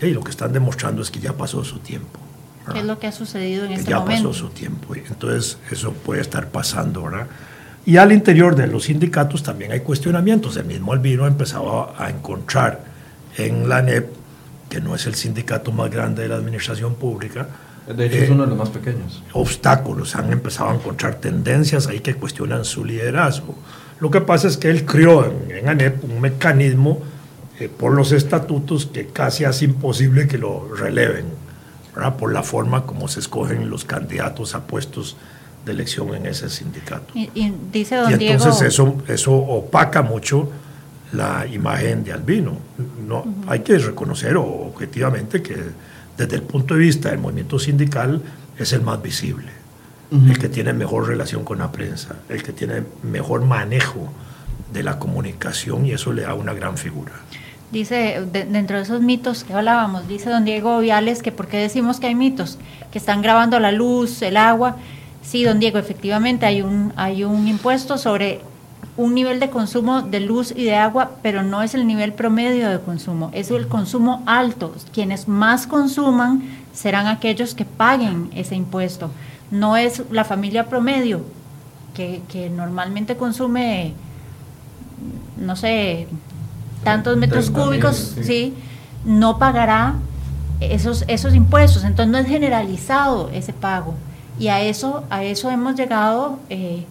y lo que están demostrando es que ya pasó su tiempo. ¿Qué es lo que ha sucedido en este momento? Ya pasó su tiempo, entonces eso puede estar pasando, ¿verdad? Y al interior de los sindicatos también hay cuestionamientos. El mismo Albino ha empezado a encontrar en la NEP, que no es el sindicato más grande de la administración pública, de hecho, es uno de los más pequeños. Obstáculos, han empezado a encontrar tendencias ahí que cuestionan su liderazgo. Lo que pasa es que él creó en, ANEP un mecanismo eh, por los estatutos que casi hace imposible que lo releven por la forma como se escogen los candidatos a puestos de elección en ese sindicato. Y, dice don y entonces eso, eso opaca mucho la imagen de Albino. No, Hay que reconocer objetivamente que desde el punto de vista del movimiento sindical es el más visible, el que tiene mejor relación con la prensa, el que tiene mejor manejo de la comunicación y eso le da una gran figura dice, dentro de esos mitos que hablábamos, dice don Diego Viales que por qué decimos que hay mitos, que están grabando la luz, el agua. Sí, don Diego, efectivamente hay un, hay un impuesto sobre un nivel de consumo de luz y de agua, pero no es el nivel promedio de consumo, es el consumo alto. Quienes más consuman serán aquellos que paguen ese impuesto. No es la familia promedio, que, que normalmente consume, no sé, tantos metros cúbicos, sí. no pagará esos, esos impuestos. Entonces no es generalizado ese pago. Y a eso, a eso hemos llegado, eh,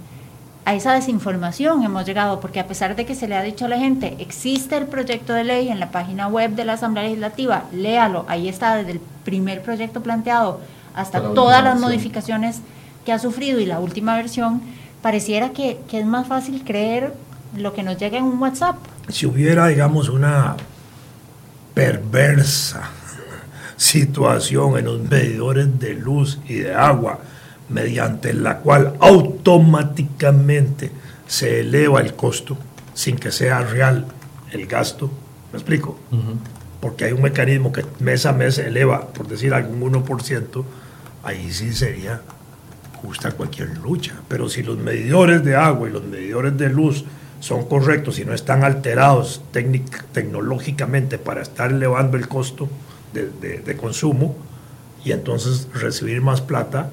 a esa desinformación hemos llegado, porque a pesar de que se le ha dicho a la gente, existe el proyecto de ley en la página web de la Asamblea Legislativa, léalo, ahí está desde el primer proyecto planteado hasta todas las modificaciones que ha sufrido y la última versión, pareciera que, que es más fácil creer lo que nos llega en un WhatsApp si hubiera, digamos, una perversa situación en los medidores de luz y de agua, mediante la cual automáticamente se eleva el costo sin que sea real el gasto. ¿Me explico? Porque hay un mecanismo que mes a mes eleva, por decir algún 1%, ahí sí sería justa cualquier lucha. Pero si los medidores de agua y los medidores de luz son correctos y no están alterados tecnológicamente para estar elevando el costo de, consumo y entonces recibir más plata,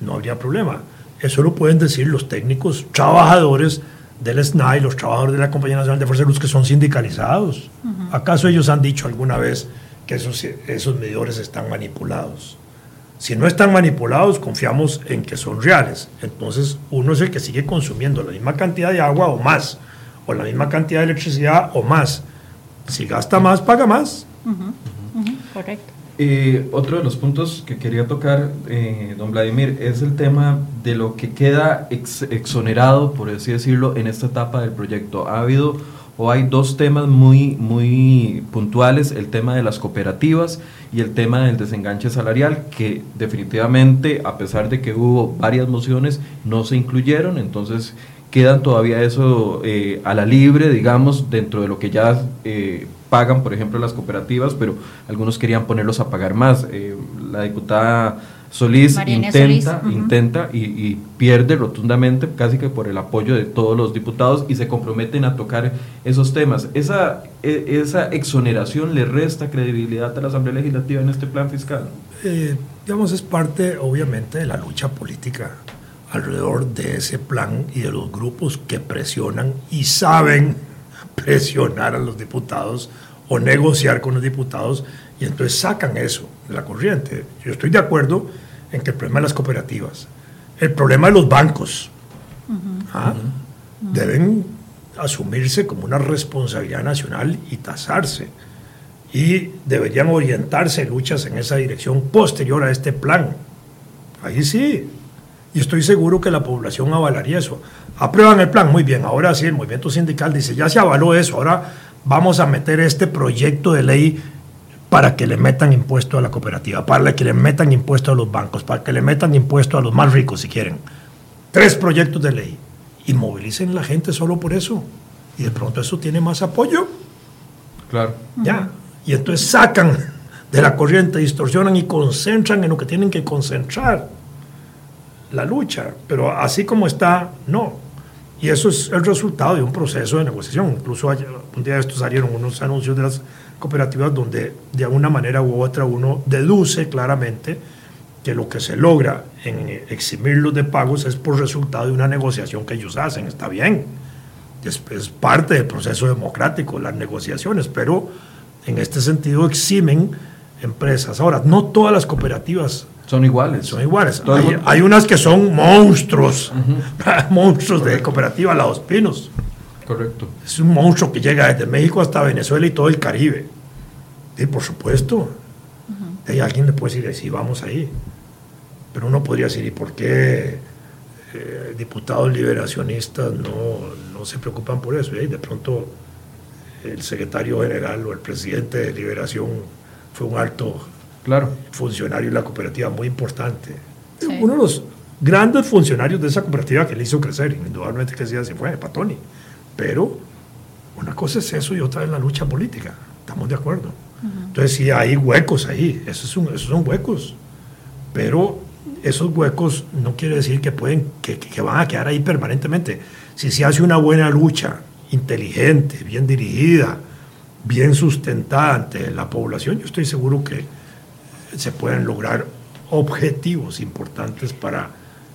no habría problema. Eso lo pueden decir los técnicos trabajadores del SNAI, los trabajadores de la Compañía Nacional de Fuerza de Luz que son sindicalizados. ¿Acaso ellos han dicho alguna vez que esos, esos medidores están manipulados? Si no están manipulados, confiamos en que son reales. Entonces, uno es el que sigue consumiendo la misma cantidad de agua o más, o la misma cantidad de electricidad o más. Si gasta más, paga más. Correcto. Eh, otro de los puntos que quería tocar, eh, don Vladimir, es el tema de lo que queda exonerado, por así decirlo, en esta etapa del proyecto. Ha habido o hay dos temas muy, muy puntuales, el tema de las cooperativas y el tema del desenganche salarial, que definitivamente, a pesar de que hubo varias mociones, no se incluyeron, entonces quedan todavía eso eh, a la libre, digamos, dentro de lo que ya eh, pagan, por ejemplo, las cooperativas, pero algunos querían ponerlos a pagar más. Eh, la diputada Solís intenta, intenta y, pierde rotundamente, casi que por el apoyo de todos los diputados, y se comprometen a tocar esos temas. Esa, e, esa exoneración le resta credibilidad a la Asamblea Legislativa en este plan fiscal. Eh, digamos, es parte, obviamente, de la lucha política alrededor de ese plan y de los grupos que presionan y saben presionar a los diputados o negociar con los diputados y entonces sacan eso de la corriente. Yo estoy de acuerdo en que el problema de las cooperativas, el problema de los bancos, ¿ah? deben asumirse como una responsabilidad nacional y tasarse. Y deberían orientarse luchas en esa dirección posterior a este plan. Ahí sí. Y estoy seguro que la población avalaría eso. Aprueban el plan, muy bien. Ahora sí, el movimiento sindical dice, ya se avaló eso, ahora vamos a meter este proyecto de ley para que le metan impuesto a la cooperativa, para que le metan impuesto a los bancos, para que le metan impuesto a los más ricos si quieren. Tres proyectos de ley. Y movilicen la gente solo por eso. Y de pronto eso tiene más apoyo. Claro. Ya. Y entonces sacan de la corriente, distorsionan y concentran en lo que tienen que concentrar la lucha. Pero así como está, no. Y eso es el resultado de un proceso de negociación. Incluso un día de estos salieron unos anuncios de las cooperativas donde de alguna manera u otra uno deduce claramente que lo que se logra en eximirlos de pagos es por resultado de una negociación que ellos hacen. Está bien, es, parte del proceso democrático, las negociaciones, pero en este sentido eximen empresas. Ahora, no todas las cooperativas son iguales. Son iguales. Hay, unas que son monstruos, monstruos de cooperativa, la Dos Pinos. Correcto. Es un monstruo que llega desde México hasta Venezuela y todo el Caribe. Y por supuesto. Hay alguien le puede decir, sí, vamos ahí. Pero uno podría decir, ¿y por qué eh, diputados liberacionistas no, se preocupan por eso? Y de pronto el secretario general o el presidente de Liberación fue un alto claro. funcionario de la cooperativa muy importante. Uno de los grandes funcionarios de esa cooperativa que le hizo crecer, indudablemente que se fue, Patoni. Pero una cosa es eso y otra es la lucha política. Estamos de acuerdo. Entonces sí hay huecos ahí, esos son, esos son huecos. Pero esos huecos no quiere decir que, pueden, que, que, van a quedar ahí permanentemente. Si se hace una buena lucha, inteligente, bien dirigida, bien sustentada ante la población, yo estoy seguro que se pueden lograr objetivos importantes para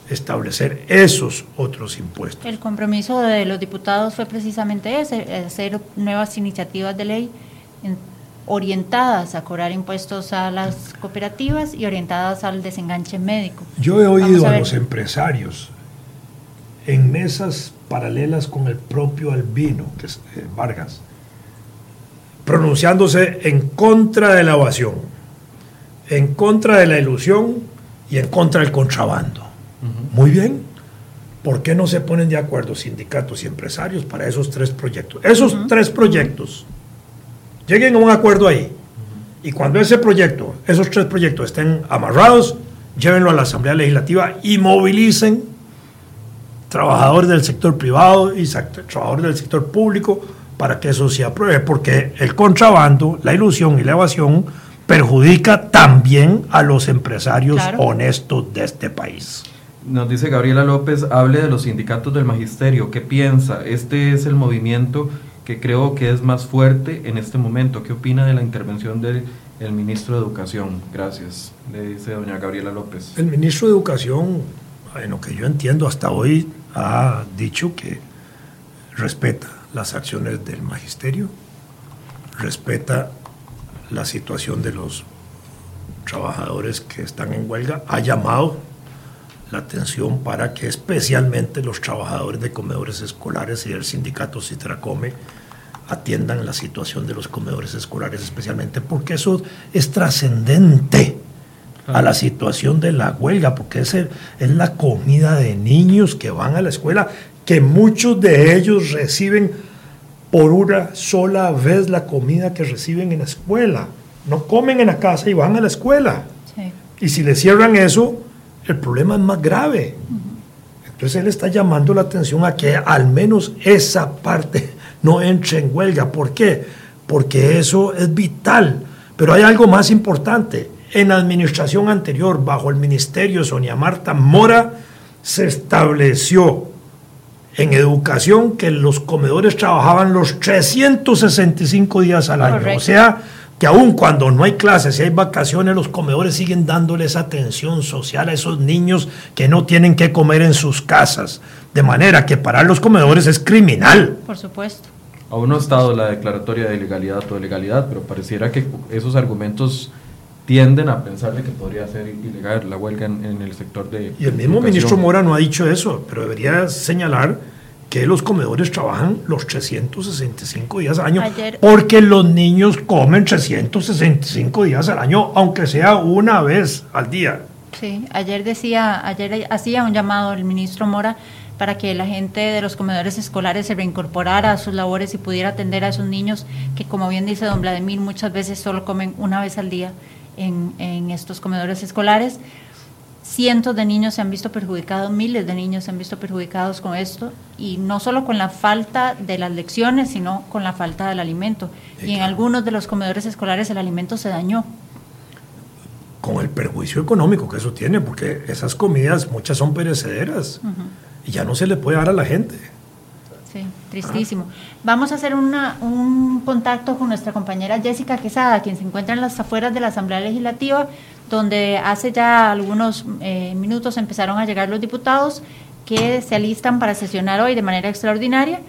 establecer esos otros impuestos. El compromiso de los diputados fue precisamente ese, hacer nuevas iniciativas de ley orientadas a cobrar impuestos a las cooperativas y orientadas al desenganche médico. Yo he oído a, los empresarios en mesas paralelas con el propio Albino, que es eh, Vargas, pronunciándose en contra de la evasión, en contra de la ilusión y en contra del contrabando. Muy bien. ¿Por qué no se ponen de acuerdo sindicatos y empresarios para esos tres proyectos? Esos tres proyectos, lleguen a un acuerdo ahí. Y cuando ese proyecto, esos tres proyectos estén amarrados, llévenlo a la Asamblea Legislativa y movilicen trabajadores del sector privado y trabajadores del sector público para que eso se apruebe, porque el contrabando, la ilusión y la evasión perjudica también a los empresarios honestos de este país. Nos dice Gabriela López, hable de los sindicatos del magisterio. ¿Qué piensa? Este es el movimiento que creo que es más fuerte en este momento. ¿Qué opina de la intervención del ministro de Educación? Gracias, le dice doña Gabriela López. El ministro de Educación, en lo que yo entiendo hasta hoy, ha dicho que respeta las acciones del magisterio, respeta la situación de los trabajadores que están en huelga, ha llamado la atención para que especialmente los trabajadores de comedores escolares y del sindicato Citracome atiendan la situación de los comedores escolares especialmente, porque eso es trascendente a la situación de la huelga, porque es, es la comida de niños que van a la escuela, que muchos de ellos reciben por una sola vez la comida que reciben en la escuela. No comen en la casa y van a la escuela. Y si le cierran eso, el problema es más grave. Entonces él está llamando la atención a que al menos esa parte no entre en huelga. ¿Por qué? Porque eso es vital. Pero hay algo más importante. En la administración anterior, bajo el ministerio Sonia Marta Mora, se estableció en educación que los comedores trabajaban los 365 días al año. O sea, que aun cuando no hay clases y hay vacaciones, los comedores siguen dándoles atención social a esos niños que no tienen que comer en sus casas. De manera que parar los comedores es criminal. Por supuesto. Aún no ha estado la declaratoria de ilegalidad o ilegalidad, pero pareciera que esos argumentos tienden a pensar que podría ser ilegal la huelga en, el sector de... Y el mismo ministro Mora no ha dicho eso, pero debería señalar que los comedores trabajan los 365 días al año, porque los niños comen 365 días al año, aunque sea una vez al día. Sí, ayer decía, ayer hacía un llamado el ministro Mora para que la gente de los comedores escolares se reincorporara a sus labores y pudiera atender a esos niños que, como bien dice don Vladimir, muchas veces solo comen una vez al día en, en estos comedores escolares. Cientos de niños se han visto perjudicados, miles de niños se han visto perjudicados con esto, y no solo con la falta de las lecciones, sino con la falta del alimento. y en algunos de los comedores escolares el alimento se dañó con el perjuicio económico que eso tiene, porque esas comidas muchas son perecederas y ya no se le puede dar a la gente. Sí, tristísimo. Vamos a hacer una, un contacto con nuestra compañera Jessica Quesada, quien se encuentra en las afueras de la Asamblea Legislativa, donde hace ya algunos eh, minutos empezaron a llegar los diputados que se alistan para sesionar hoy de manera extraordinaria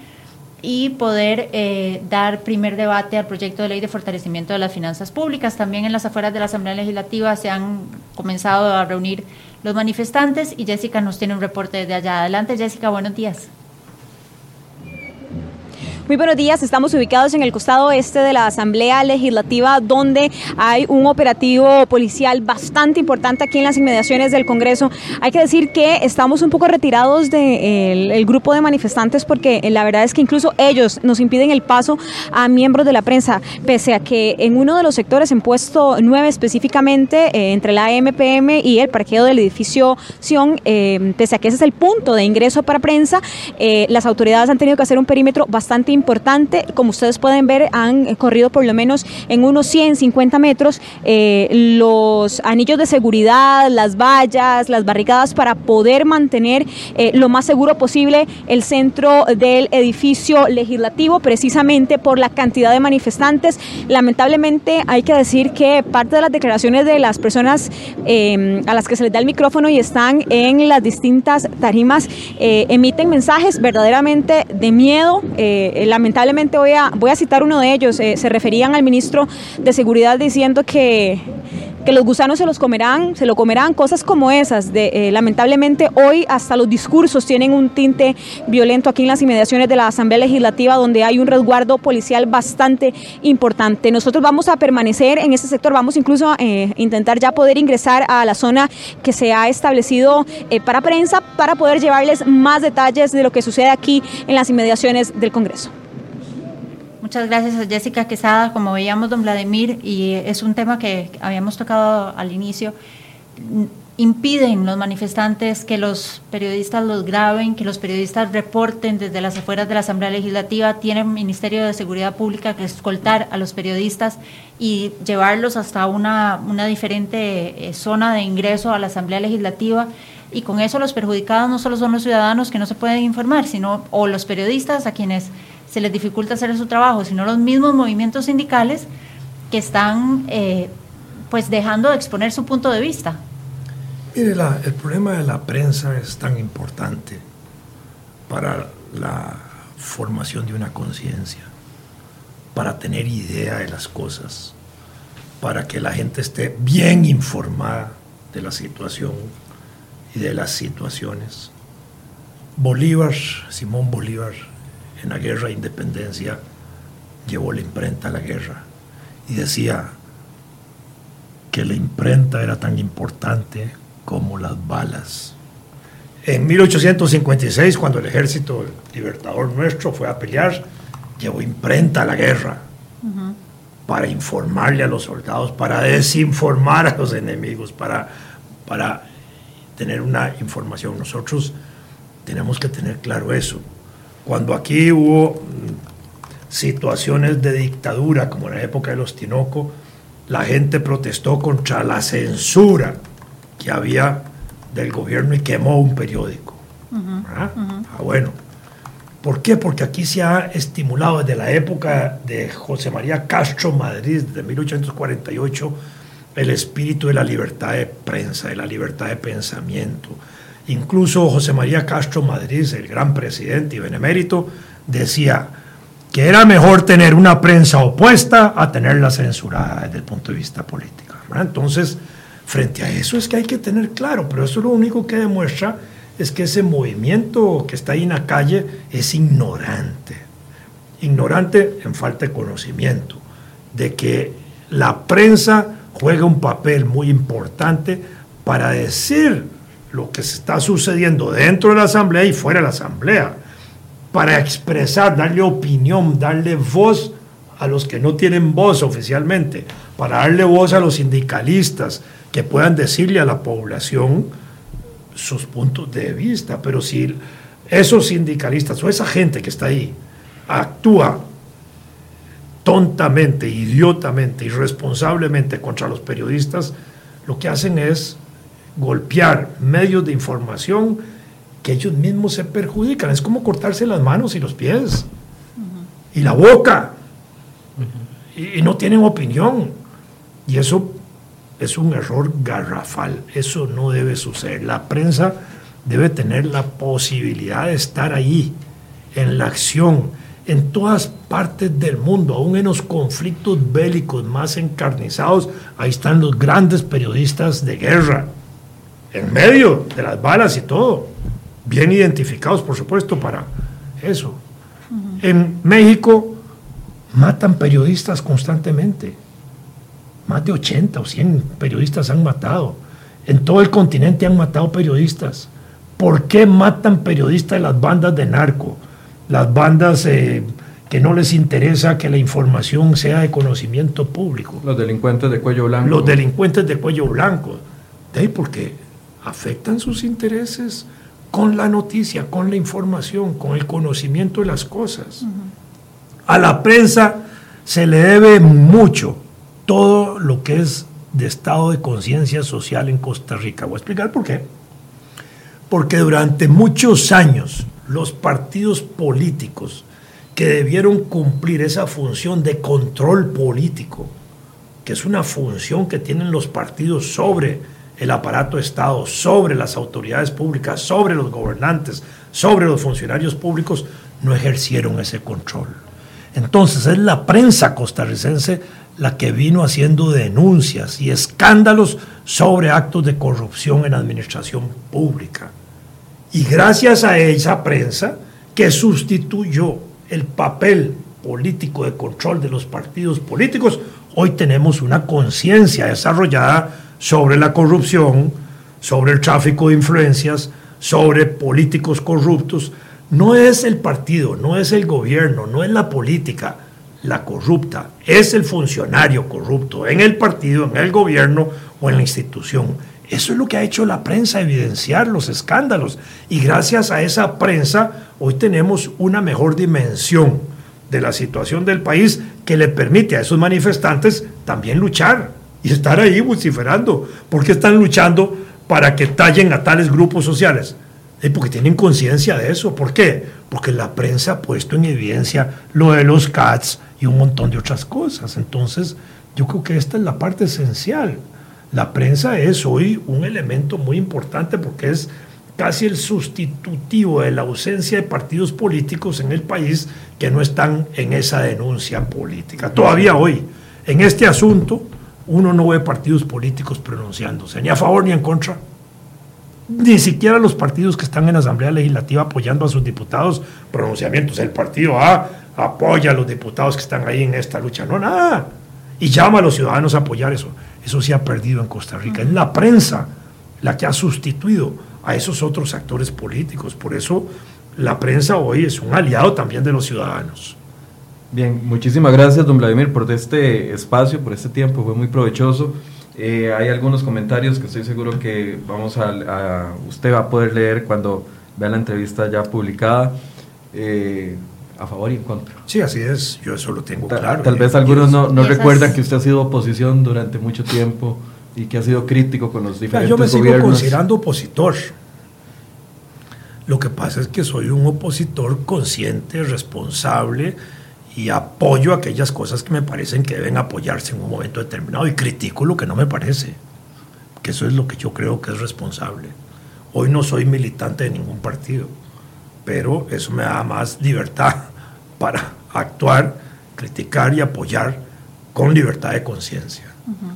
y poder eh, dar primer debate al proyecto de ley de fortalecimiento de las finanzas públicas. También en las afueras de la Asamblea Legislativa se han comenzado a reunir los manifestantes y Jessica nos tiene un reporte desde allá. Adelante Jessica, buenos días. Muy buenos días, estamos ubicados en el costado este de la Asamblea Legislativa donde hay un operativo policial bastante importante aquí en las inmediaciones del Congreso. Hay que decir que estamos un poco retirados del grupo de manifestantes porque eh, la verdad es que incluso ellos nos impiden el paso a miembros de la prensa, pese a que en uno de los sectores, en puesto 9 específicamente, eh, entre la MPM y el parqueo del edificio Sion, eh, pese a que ese es el punto de ingreso para prensa, las autoridades han tenido que hacer un perímetro bastante importante importante. Como ustedes pueden ver, han corrido por lo menos en unos 150 metros eh, los anillos de seguridad, las vallas, las barricadas para poder mantener eh, lo más seguro posible el centro del edificio legislativo, precisamente por la cantidad de manifestantes. Lamentablemente hay que decir que parte de las declaraciones de las personas eh, a las que se les da el micrófono y están en las distintas tarimas emiten mensajes verdaderamente de miedo lamentablemente voy a, voy a citar uno de ellos, eh, se referían al ministro de Seguridad diciendo que, que los gusanos se los comerán, se lo comerán, cosas como esas. De, eh, lamentablemente hoy hasta los discursos tienen un tinte violento aquí en las inmediaciones de la Asamblea Legislativa donde hay un resguardo policial bastante importante. Nosotros vamos a permanecer en este sector, vamos incluso a eh, intentar ya poder ingresar a la zona que se ha establecido para prensa para poder llevarles más detalles de lo que sucede aquí en las inmediaciones del Congreso. Muchas gracias a Jessica Quesada. Como veíamos, don Vladimir, y es un tema que habíamos tocado al inicio, impiden los manifestantes que los periodistas los graben, que los periodistas reporten desde las afueras de la Asamblea Legislativa. Tiene Ministerio de Seguridad Pública que escoltar a los periodistas y llevarlos hasta una, una diferente eh, zona de ingreso a la Asamblea Legislativa y con eso los perjudicados no solo son los ciudadanos que no se pueden informar, sino o los periodistas a quienes se les dificulta hacer su trabajo, sino los mismos movimientos sindicales que están eh, pues dejando de exponer su punto de vista. Mire, el problema de la prensa es tan importante para la formación de una conciencia, para tener idea de las cosas, para que la gente esté bien informada de la situación y de las situaciones. Bolívar, Simón Bolívar, en la guerra de independencia, llevó la imprenta a la guerra y decía que la imprenta era tan importante como las balas. En 1856, cuando el ejército libertador nuestro fue a pelear, llevó imprenta a la guerra para informarle a los soldados, para desinformar a los enemigos, para, para tener una información. Nosotros tenemos que tener claro eso. Cuando aquí hubo situaciones de dictadura, como en la época de los Tinoco, la gente protestó contra la censura que había del gobierno y quemó un periódico. ¿Ah? ah, bueno. ¿Por qué? Porque aquí se ha estimulado desde la época de José María Castro Madrid, de 1848, el espíritu de la libertad de prensa, de la libertad de pensamiento. Incluso José María Castro Madrid, el gran presidente y benemérito, decía que era mejor tener una prensa opuesta a tenerla censurada desde el punto de vista político. Entonces, frente a eso es que hay que tener claro, pero eso lo único que demuestra es que ese movimiento que está ahí en la calle es ignorante. Ignorante en falta de conocimiento, de que la prensa juega un papel muy importante para decir lo que se está sucediendo dentro de la asamblea y fuera de la asamblea, para expresar, darle opinión, darle voz a los que no tienen voz oficialmente, para darle voz a los sindicalistas que puedan decirle a la población sus puntos de vista, pero si esos sindicalistas o esa gente que está ahí actúa tontamente, idiotamente, irresponsablemente contra los periodistas, lo que hacen es golpear medios de información que ellos mismos se perjudican. Es como cortarse las manos y los pies y la boca. y, no tienen opinión. Y eso es un error garrafal. Eso no debe suceder. La prensa debe tener la posibilidad de estar ahí, en la acción, en todas partes del mundo, aún en los conflictos bélicos más encarnizados. Ahí están los grandes periodistas de guerra, en medio de las balas y todo, bien identificados, por supuesto, para eso. En México matan periodistas constantemente más de 80 o 100 periodistas han matado. En todo el continente han matado periodistas. ¿Por qué matan periodistas las bandas de narco? Las bandas eh, que no les interesa que la información sea de conocimiento público. Los delincuentes de cuello blanco. Los delincuentes de cuello blanco. ¿De Porque afectan sus intereses con la noticia, con la información, con el conocimiento de las cosas. A la prensa se le debe mucho todo lo que es de estado de conciencia social en Costa Rica. Voy a explicar por qué. Porque durante muchos años los partidos políticos que debieron cumplir esa función de control político, que es una función que tienen los partidos sobre el aparato de Estado, sobre las autoridades públicas, sobre los gobernantes, sobre los funcionarios públicos, no ejercieron ese control. Entonces es la prensa costarricense la que vino haciendo denuncias y escándalos sobre actos de corrupción en administración pública. Y gracias a esa prensa que sustituyó el papel político de control de los partidos políticos, hoy tenemos una conciencia desarrollada sobre la corrupción, sobre el tráfico de influencias, sobre políticos corruptos. No es el partido, no es el gobierno, no es la política, la corrupta, es el funcionario corrupto en el partido, en el gobierno o en la institución. Eso es lo que ha hecho la prensa, evidenciar los escándalos. Y gracias a esa prensa, hoy tenemos una mejor dimensión de la situación del país que le permite a esos manifestantes también luchar y estar ahí vociferando. porque están luchando? para que tallen a tales grupos sociales? porque tienen conciencia de eso. ¿Por qué? Porque la prensa ha puesto en evidencia lo de los CATS y un montón de otras cosas. Entonces, yo creo que esta es la parte esencial. La prensa es hoy un elemento muy importante porque es casi el sustitutivo de la ausencia de partidos políticos en el país que no están en esa denuncia política. Todavía hoy, en este asunto, uno no ve partidos políticos pronunciándose, ni a favor ni en contra. Ni siquiera los partidos que están en la Asamblea Legislativa apoyando a sus diputados pronunciamientos. El partido A apoya a los diputados que están ahí en esta lucha. No, nada. Y llama a los ciudadanos a apoyar eso. Eso se ha perdido en Costa Rica. Es la prensa la que ha sustituido a esos otros actores políticos. Por eso la prensa hoy es un aliado también de los ciudadanos. Bien, muchísimas gracias, don Vladimir, por este espacio, por este tiempo, fue muy provechoso. Eh, hay algunos comentarios que estoy seguro que vamos a, usted va a poder leer cuando vea la entrevista ya publicada. Eh, a favor y en contra. Sí, así es, yo eso lo tengo claro. Tal vez algunos no, no recuerdan que usted ha sido oposición durante mucho tiempo y que ha sido crítico con los diferentes gobiernos. Yo me sigo considerando opositor. Lo que pasa es que soy un opositor consciente, responsable y apoyo aquellas cosas que me parecen que deben apoyarse en un momento determinado y critico lo que no me parece, que eso es lo que yo creo que es responsable. Hoy no soy militante de ningún partido, pero eso me da más libertad para actuar, criticar y apoyar con libertad de conciencia.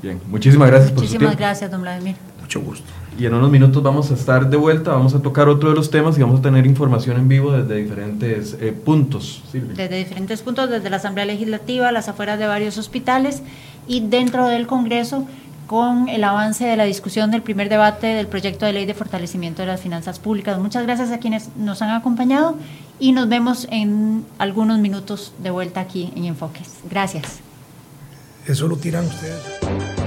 Bien, muchísimas gracias por Muchísimas gracias, don Vladimir. Mucho gusto. Y en unos minutos vamos a estar de vuelta, vamos a tocar otro de los temas y vamos a tener información en vivo desde diferentes eh, puntos. Desde diferentes puntos, desde la Asamblea Legislativa, las afueras de varios hospitales y dentro del Congreso con el avance de la discusión del primer debate del proyecto de ley de fortalecimiento de las finanzas públicas. Muchas gracias a quienes nos han acompañado y nos vemos en algunos minutos de vuelta aquí en Enfoques. Gracias. Eso lo tiran ustedes.